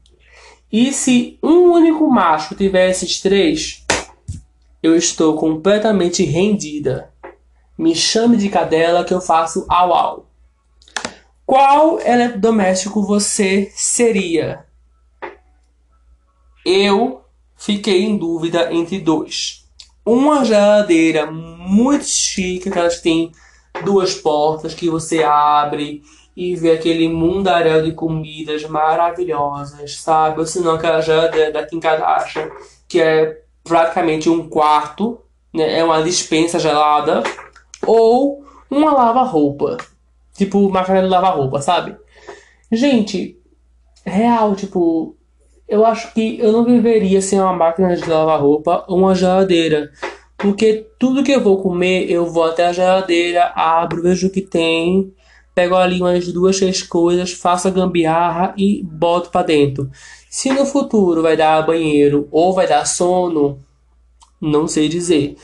E se um único macho tiver esses três, eu estou completamente rendida. Me chame de cadela que eu faço au au. Qual eletrodoméstico você seria? Eu fiquei em dúvida entre dois. Uma geladeira muito chique, que elas têm duas portas que você abre e vê aquele mundaréu de comidas maravilhosas, sabe? Ou se não, aquela geladeira da Kim Kardashian, que é praticamente um quarto, né? É uma dispensa gelada. Ou uma lava-roupa. Tipo, máquina de lavar roupa, sabe? Gente, real, tipo, eu acho que eu não viveria sem uma máquina de lavar roupa ou uma geladeira. Porque tudo que eu vou comer, eu vou até a geladeira, abro, vejo o que tem, pego ali umas duas, três coisas, faço a gambiarra e boto para dentro. Se no futuro vai dar banheiro ou vai dar sono, não sei dizer.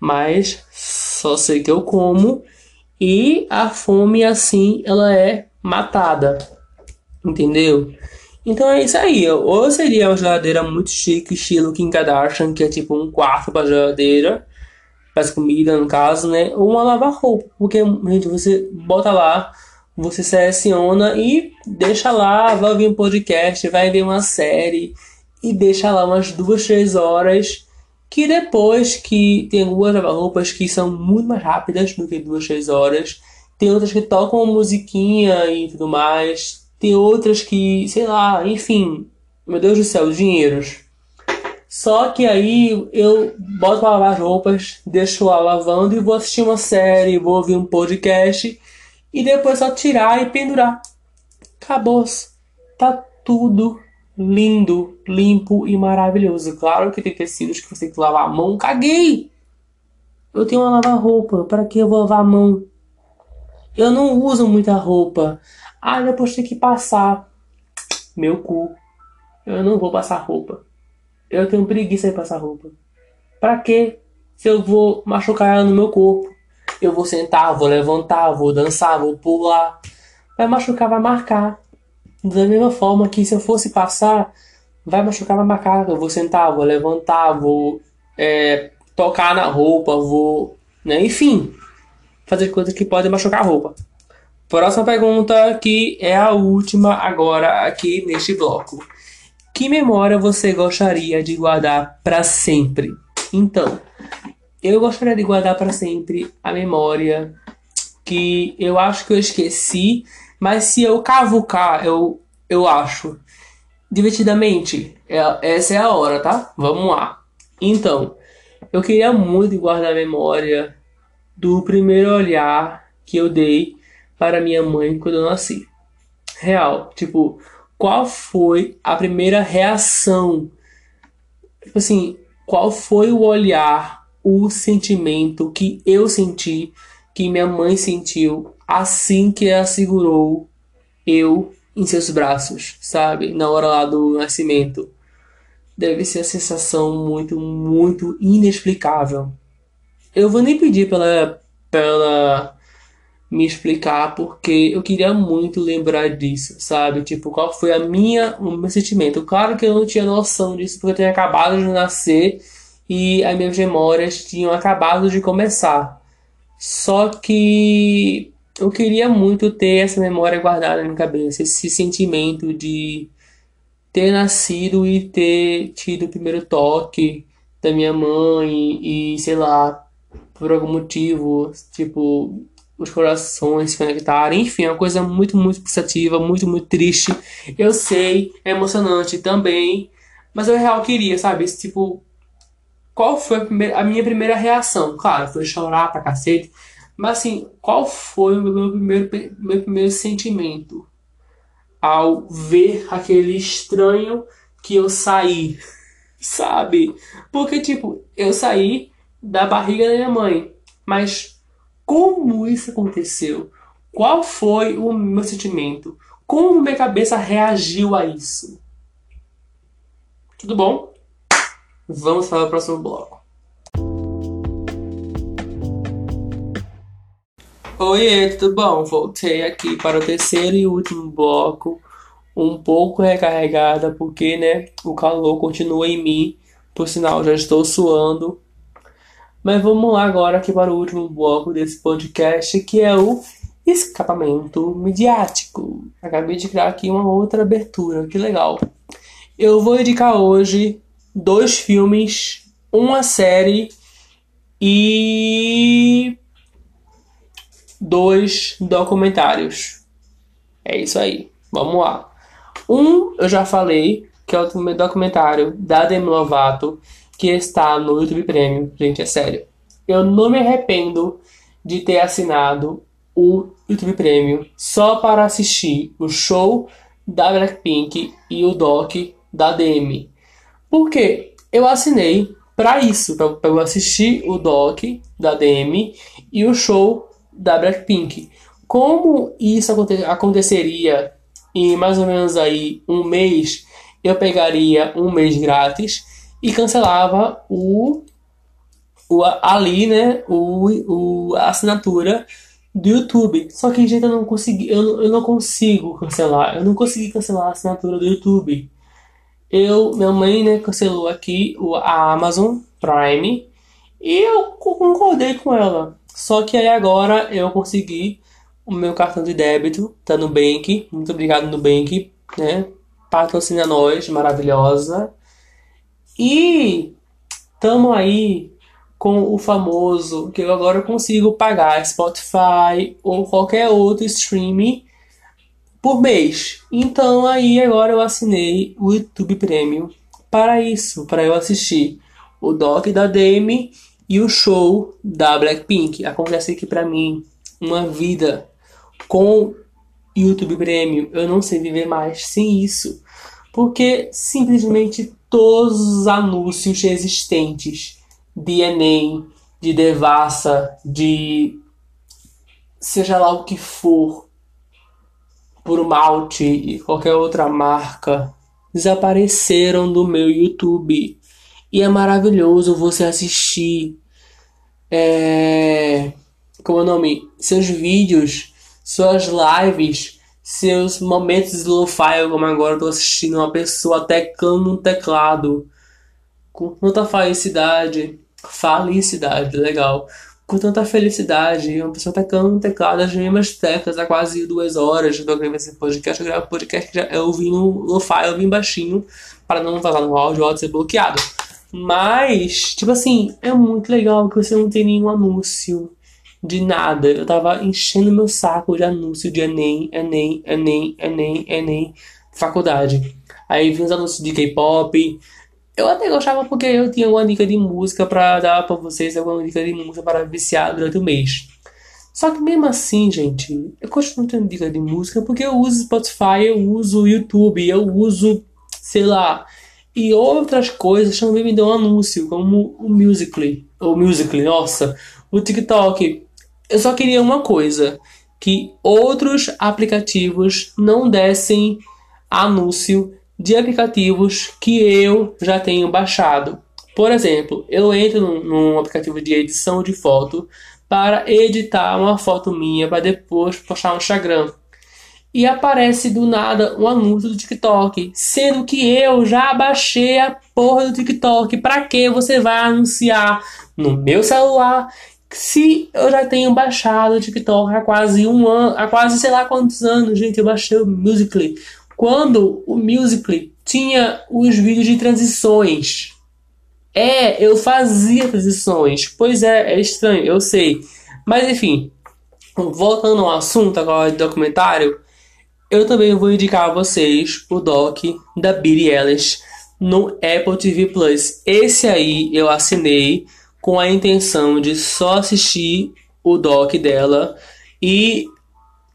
Mas só sei que eu como e a fome assim ela é matada. Entendeu? Então é isso aí. Ou seria uma geladeira muito chique, estilo Kim Kardashian, que é tipo um quarto para geladeira, para comida no caso, né? Ou uma lava-roupa, porque gente, você bota lá você seleciona e deixa lá, vai ouvir um podcast, vai ver uma série e deixa lá umas duas, três horas. Que depois que tem algumas roupas que são muito mais rápidas do que duas, três horas. Tem outras que tocam musiquinha e tudo mais. Tem outras que, sei lá, enfim. Meu Deus do céu, dinheiros. Só que aí eu boto pra lavar as roupas, deixo lá lavando e vou assistir uma série, vou ouvir um podcast e depois só tirar e pendurar. Acabou. Tá tudo lindo, limpo e maravilhoso. Claro que tem tecidos que você tem que lavar a mão. Caguei! Eu tenho uma lavar-roupa. Para que eu vou lavar a mão? Eu não uso muita roupa. Ah, depois tem que passar. Meu cu. Eu não vou passar roupa. Eu tenho preguiça de passar roupa. Para quê? Se eu vou machucar ela no meu corpo. Eu vou sentar, vou levantar, vou dançar, vou pular. Vai machucar, vai marcar. Da mesma forma que se eu fosse passar, vai machucar, vai marcar. Eu vou sentar, vou levantar, vou é, tocar na roupa, vou. Né? Enfim, fazer coisas que podem machucar a roupa. Próxima pergunta, que é a última agora aqui neste bloco. Que memória você gostaria de guardar para sempre? Então, eu gostaria de guardar para sempre a memória que eu acho que eu esqueci, mas se eu cavucar, eu, eu acho. Divertidamente, é, essa é a hora, tá? Vamos lá. Então, eu queria muito guardar a memória do primeiro olhar que eu dei para minha mãe quando eu nasci. Real, tipo, qual foi a primeira reação? Tipo assim, qual foi o olhar o sentimento que eu senti, que minha mãe sentiu assim que ela segurou eu em seus braços, sabe? Na hora lá do nascimento. deve ser a sensação muito, muito inexplicável. Eu vou nem pedir pela, pela me explicar porque eu queria muito lembrar disso, sabe? Tipo, qual foi a minha, o meu sentimento. Claro que eu não tinha noção disso porque eu tinha acabado de nascer e as minhas memórias tinham acabado de começar. Só que eu queria muito ter essa memória guardada na minha cabeça, esse sentimento de ter nascido e ter tido o primeiro toque da minha mãe e, sei lá, por algum motivo, tipo, os corações se conectarem, enfim, é uma coisa muito, muito pensativa, muito, muito triste. Eu sei, é emocionante também, mas eu real queria, sabe, tipo, qual foi a, primeira, a minha primeira reação? Claro, foi chorar pra cacete, mas assim, qual foi o meu primeiro, meu primeiro sentimento ao ver aquele estranho que eu saí? Sabe? Porque, tipo, eu saí da barriga da minha mãe, mas como isso aconteceu? Qual foi o meu sentimento? Como minha cabeça reagiu a isso? Tudo bom? Vamos para o próximo bloco. Oi, tudo bom? Voltei aqui para o terceiro e último bloco, um pouco recarregada porque, né, o calor continua em mim, por sinal já estou suando. Mas vamos lá agora aqui para o último bloco desse podcast, que é o escapamento midiático. Acabei de criar aqui uma outra abertura, que legal. Eu vou indicar hoje dois filmes, uma série e dois documentários. É isso aí. Vamos lá. Um eu já falei, que é o documentário da Demi Lovato, que está no YouTube Premium. Gente, é sério. Eu não me arrependo de ter assinado o YouTube Premium só para assistir o show da Blackpink e o doc da Demi. Porque eu assinei para isso, para eu assistir o doc da Demi e o show da Blackpink. Como isso aconte aconteceria em mais ou menos aí um mês, eu pegaria um mês grátis e cancelava o, o ali, né, o, o a assinatura do YouTube. Só que gente, eu não consegui, eu, eu não consigo cancelar. Eu não consegui cancelar a assinatura do YouTube eu, minha mãe, né, cancelou aqui o, a Amazon Prime e eu concordei com ela. Só que aí agora eu consegui o meu cartão de débito, tá no Bank. Muito obrigado no Bank, né? Patrocina nós, maravilhosa. E tamo aí com o famoso que eu agora consigo pagar Spotify ou qualquer outro streaming por mês. Então aí agora eu assinei o YouTube Premium para isso, para eu assistir o doc da Demi e o show da Blackpink. Acontece que para mim uma vida com YouTube Premium, eu não sei viver mais sem isso, porque simplesmente todos os anúncios existentes de Enem, de Devassa, de seja lá o que for, por malte e qualquer outra marca desapareceram do meu YouTube. E é maravilhoso você assistir. É, como é o nome? Seus vídeos, suas lives, seus momentos low fi como agora eu tô assistindo uma pessoa teclando um teclado. Com tanta felicidade. Felicidade, legal com tanta felicidade. Uma pessoa tocando um teclado as mesmas teclas há quase duas horas. Eu gravei esse podcast, eu gravo podcast já eu ouvi no lo-fi, eu vim baixinho para não vazar no áudio, o áudio ser bloqueado. Mas, tipo assim, é muito legal que você não tem nenhum anúncio de nada. Eu tava enchendo meu saco de anúncio de Enem, Enem, Enem, Enem, Enem, faculdade. Aí vi uns anúncios de K-pop, eu até gostava porque eu tinha uma dica de música para dar para vocês, alguma dica de música para viciar durante o mês. Só que mesmo assim, gente, eu continuo tendo dica de música porque eu uso Spotify, eu uso YouTube, eu uso, sei lá, e outras coisas também me dão anúncio, como o Musical.ly, o Musical.ly, nossa, o TikTok. Eu só queria uma coisa, que outros aplicativos não dessem anúncio de aplicativos que eu já tenho baixado. Por exemplo, eu entro num, aplicativo de edição de foto para editar uma foto minha para depois postar no Instagram. E aparece do nada um anúncio do TikTok, sendo que eu já baixei a porra do TikTok. Para que você vai anunciar no meu celular se eu já tenho baixado o TikTok há quase um ano, há quase sei lá quantos anos, gente, eu baixei o Musical.ly. Quando o Musical.ly tinha os vídeos de transições. É, eu fazia transições. Pois é, é estranho, eu sei. Mas enfim, voltando ao assunto agora do documentário, eu também vou indicar a vocês o doc da Billie Eilish no Apple TV Plus. Esse aí eu assinei com a intenção de só assistir o doc dela e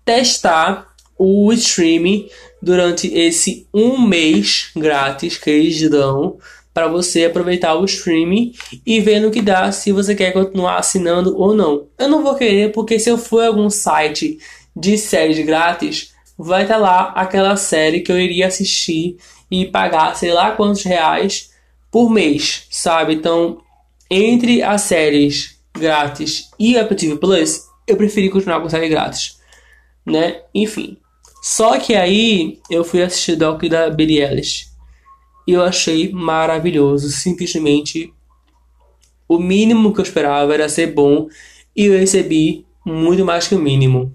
testar o streaming durante esse um mês grátis que eles dão para você aproveitar o streaming e ver no que dá se você quer continuar assinando ou não. Eu não vou querer porque se eu for algum site de séries grátis, vai estar tá lá aquela série que eu iria assistir e pagar sei lá quantos reais por mês, sabe? Então, entre as séries grátis e a Apple TV Plus, eu preferi continuar com série grátis, né? Enfim. Só que aí eu fui assistir o doc da Billie Eilish e eu achei maravilhoso. Simplesmente o mínimo que eu esperava era ser bom e eu recebi muito mais que o mínimo.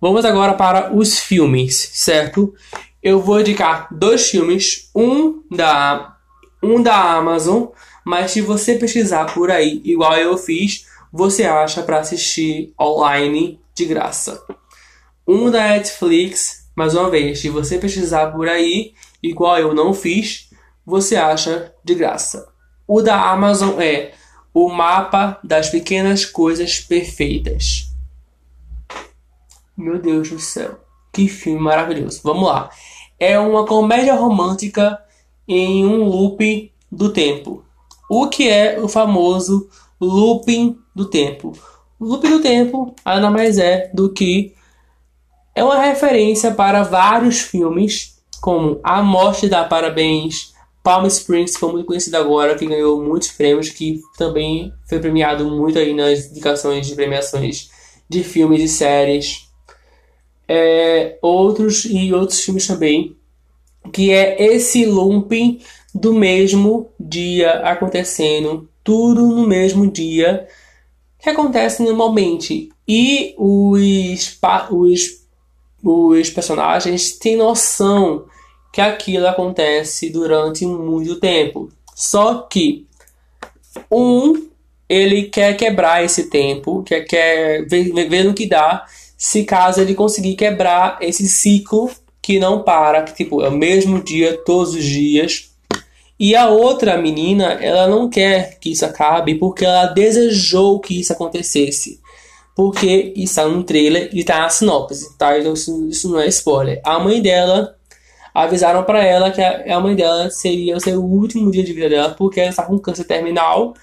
Vamos agora para os filmes, certo? Eu vou indicar dois filmes, um da um da Amazon, mas se você pesquisar por aí, igual eu fiz, você acha para assistir online de graça. Um da Netflix, mais uma vez, se você pesquisar por aí, igual eu não fiz, você acha de graça. O da Amazon é O Mapa das Pequenas Coisas Perfeitas. Meu Deus do céu, que filme maravilhoso. Vamos lá. É uma comédia romântica em um loop do tempo. O que é o famoso looping do tempo? Looping do tempo nada mais é do que é uma referência para vários filmes como A Morte dá Parabéns, Palm Springs, muito conhecido agora, que ganhou muitos prêmios, que também foi premiado muito aí nas indicações de premiações de filmes e séries. É, outros e outros filmes também, que é esse looping do mesmo dia acontecendo, tudo no mesmo dia que acontece normalmente. E os, os, os personagens têm noção que aquilo acontece durante muito tempo. Só que um ele quer quebrar esse tempo, quer, quer ver, ver no que dá, se caso ele conseguir quebrar esse ciclo que não para, que tipo, é o mesmo dia todos os dias. E a outra menina, ela não quer que isso acabe porque ela desejou que isso acontecesse. Porque isso está no trailer e está na sinopse, tá? Então isso, isso não é spoiler. A mãe dela avisaram para ela que a, mãe dela seria o seu último dia de vida dela porque ela está com câncer terminal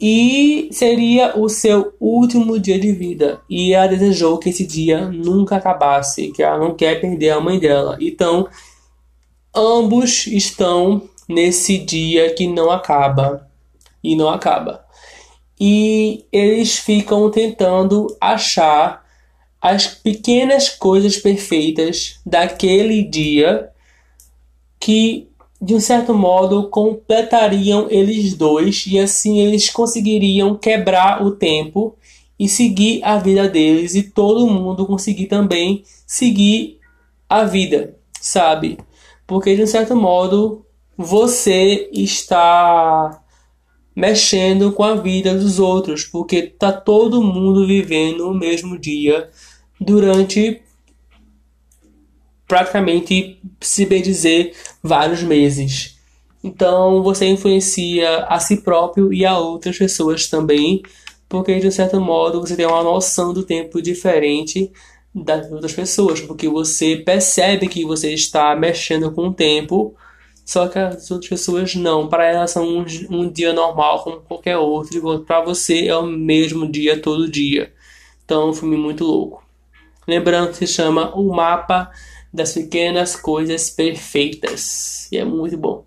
e seria o seu último dia de vida. E ela desejou que esse dia nunca acabasse, que ela não quer perder a mãe dela. Então, ambos estão nesse dia que não acaba e não acaba. E eles ficam tentando achar as pequenas coisas perfeitas daquele dia que de um certo modo completariam eles dois e assim eles conseguiriam quebrar o tempo e seguir a vida deles e todo mundo conseguir também seguir a vida, sabe? Porque de um certo modo você está mexendo com a vida dos outros, porque tá todo mundo vivendo o mesmo dia durante praticamente, se bem dizer, vários meses. Então você influencia a si próprio e a outras pessoas também, porque de certo modo você tem uma noção do tempo diferente das outras pessoas, porque você percebe que você está mexendo com o tempo, só que as outras pessoas não. Para elas são um, um dia normal como qualquer outro, para você é o mesmo dia todo dia. Então, é um filme muito louco. Lembrando que se chama O Mapa das pequenas coisas perfeitas. E é muito bom.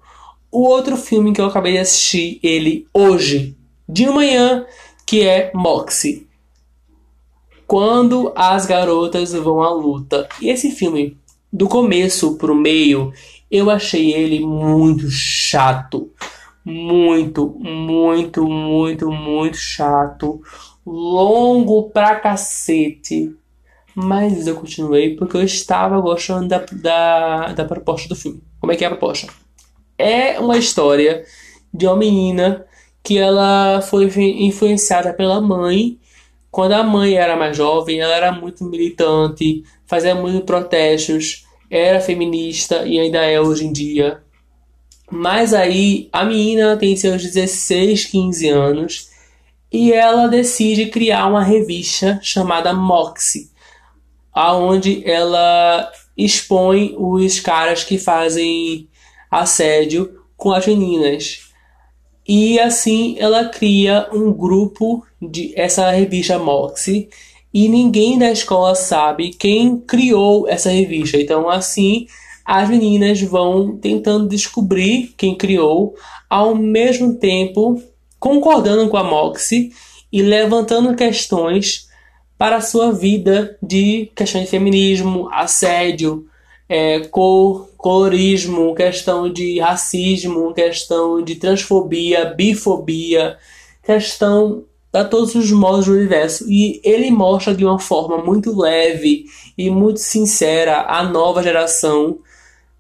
O outro filme que eu acabei de assistir, ele hoje, de manhã, que é Moxie. Quando as garotas vão à luta. E esse filme, do começo pro meio, eu achei ele muito chato. Muito, muito, muito, muito chato. Longo pra cacete. Mas eu continuei porque eu estava gostando da, da, da proposta do filme. Como é que é a proposta? É uma história de uma menina que ela foi influenciada pela mãe quando a mãe era mais jovem, ela era muito militante, fazia muitos protestos, era feminista e ainda é hoje em dia. Mas aí a menina tem seus 16, 15 anos e ela decide criar uma revista chamada Moxie, aonde ela expõe os caras que fazem assédio com as meninas. E assim ela cria um grupo de essa revista Moxie e ninguém da escola sabe quem criou essa revista. Então assim as meninas vão tentando descobrir quem criou, ao mesmo tempo concordando com a Moxie e levantando questões para a sua vida de questão de feminismo, assédio, é, cor, colorismo, questão de racismo, questão de transfobia, bifobia, questão a todos os modos do universo. E ele mostra de uma forma muito leve e muito sincera a nova geração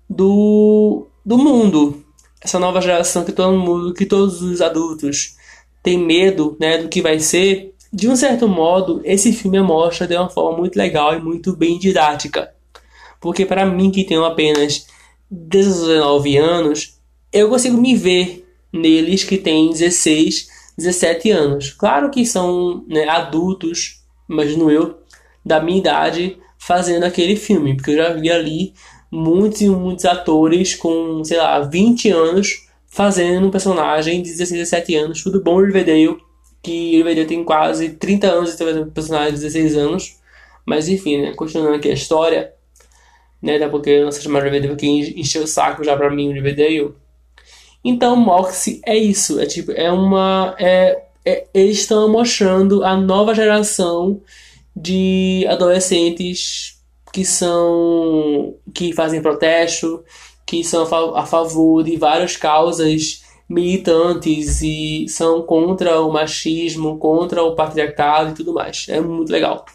do, do mundo. Essa nova geração que todo mundo, que todos os adultos têm medo né, do que vai ser. De um certo modo, esse filme mostra de uma forma muito legal e muito bem didática. Porque para mim que tenho apenas 19 anos, eu consigo me ver neles que têm 16, 17 anos. Claro que são né, adultos, imagino eu, da minha idade fazendo aquele filme, porque eu já vi ali muitos e muitos atores com, sei lá, 20 anos fazendo um personagem de 16, 17 anos. Tudo bom, Riverdale, que Riverdale tem quase 30 anos e tem um personagem de 16 anos. Mas enfim, né, continuando aqui a história, né? Até porque eu não sei chamar Riverdale porque encheu o saco já pra mim o Riverdale. Então, Moxie é isso. É tipo, é uma. É, é, eles estão mostrando a nova geração de adolescentes que são. que fazem protesto, que são a favor de várias causas militantes e são contra o machismo, contra o patriarcado e tudo mais. É muito legal.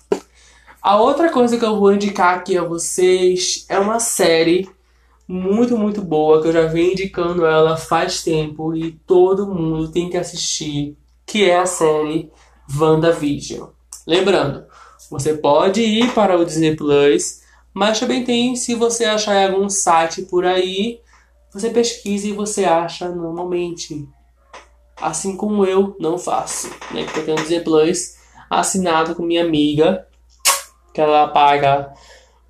A outra coisa que eu vou indicar aqui a vocês é uma série muito, muito boa que eu já venho indicando ela faz tempo e todo mundo tem que assistir, que é a série WandaVision. Lembrando, você pode ir para o Disney Plus, mas também tem, se você achar em algum site por aí, você pesquisa e você acha normalmente. Assim como eu não faço, né? Porque eu tenho Disney Plus assinado com minha amiga que ela paga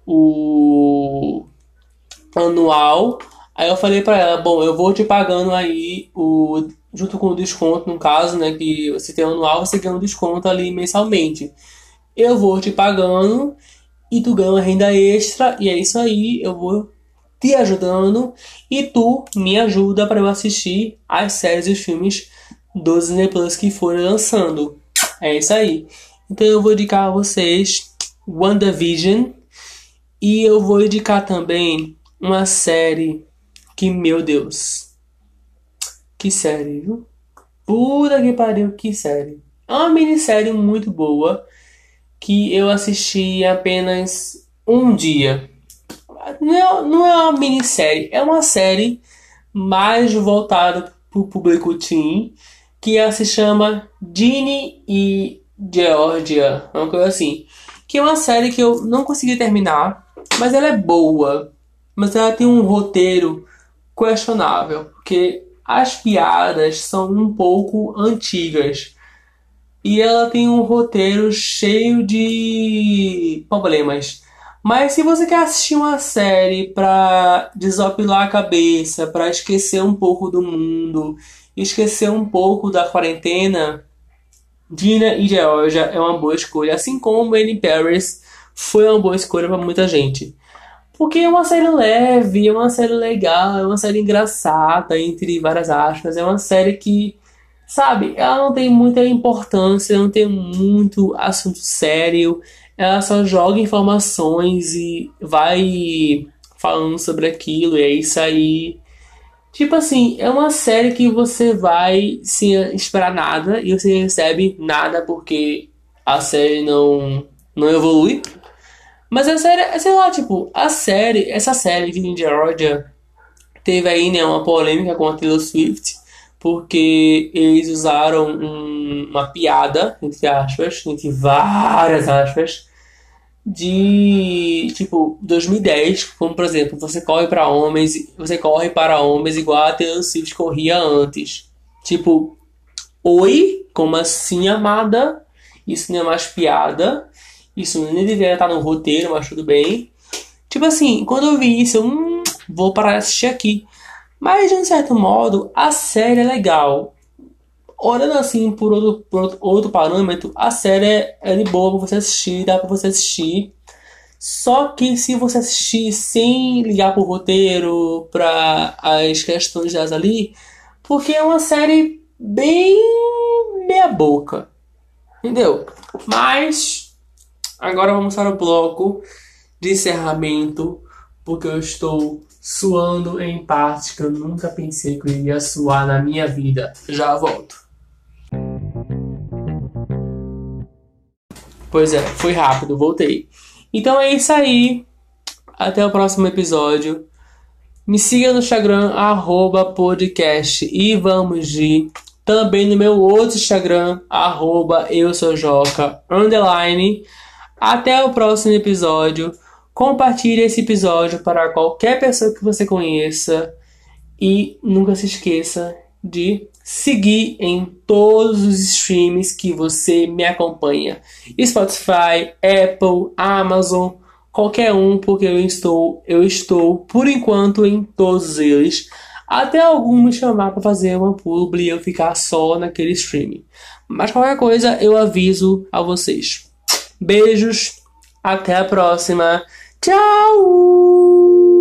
o anual. Aí eu falei para ela, bom, eu vou te pagando aí o junto com o desconto, no caso, né, que você tem anual, você ganha um desconto ali mensalmente. Eu vou te pagando e tu ganha uma renda extra e é isso aí, eu vou te ajudando e tu me ajuda para eu assistir as séries e os filmes do Disney Plus que forem lançando. É isso aí. Então eu vou indicar a vocês WandaVision. E eu vou indicar também uma série que, meu Deus, que série, viu? Puta que pariu, que série. É uma minissérie muito boa que eu assisti apenas um dia. Não é, não é uma minissérie, é uma série mais voltada para o público teen, que ela se chama Ginny e Georgia, uma coisa assim que é uma série que eu não consegui terminar, mas ela é boa. Mas ela tem um roteiro questionável, porque as piadas são um pouco antigas. E ela tem um roteiro cheio de problemas. Mas se você quer assistir uma série para desopilar a cabeça, para esquecer um pouco do mundo, esquecer um pouco da quarentena, Dina e Georgia é uma boa escolha, assim como Annie Paris foi uma boa escolha para muita gente. Porque é uma série leve, é uma série legal, é uma série engraçada, entre várias aspas. É uma série que, sabe, ela não tem muita importância, não tem muito assunto sério. Ela só joga informações e vai falando sobre aquilo, e é isso aí. Tipo assim, é uma série que você vai sem esperar nada e você recebe nada porque a série não, não evolui. Mas a série, sei lá, tipo, a série, essa série de Georgia teve aí né, uma polêmica com a Taylor Swift, porque eles usaram um, uma piada, entre aspas, entre várias aspas, de tipo 2010, como por exemplo, você corre para homens, você corre para homens igual a Taylor Swift corria antes. Tipo, oi, como assim, amada? Isso não é mais piada. Isso nem deveria estar no roteiro, mas tudo bem. Tipo assim, quando eu vi isso, eu hum, vou parar de assistir aqui. Mas de um certo modo, a série é legal. Olhando assim por outro, por outro, parâmetro, a série é, é de boa pra você assistir, dá pra você assistir. Só que se você assistir sem ligar pro roteiro, para as questões delas ali, porque é uma série bem meia boca. Entendeu? Mas Agora vamos para o bloco de encerramento, porque eu estou suando em partes que eu nunca pensei que eu iria suar na minha vida. Já volto. Pois é, foi rápido, voltei. Então é isso aí. Até o próximo episódio. Me siga no Instagram, arroba podcast e vamos de também no meu outro Instagram, arroba eu sou Joca, underline. Até o próximo episódio. Compartilhe esse episódio para qualquer pessoa que você conheça. E nunca se esqueça de seguir em todos os streams que você me acompanha. Spotify, Apple, Amazon, qualquer um, porque eu estou, eu estou por enquanto em todos eles. Até algum me chamar para fazer uma publi e eu ficar só naquele streaming. Mas qualquer coisa eu aviso a vocês. Beijos, até a próxima. Tchau!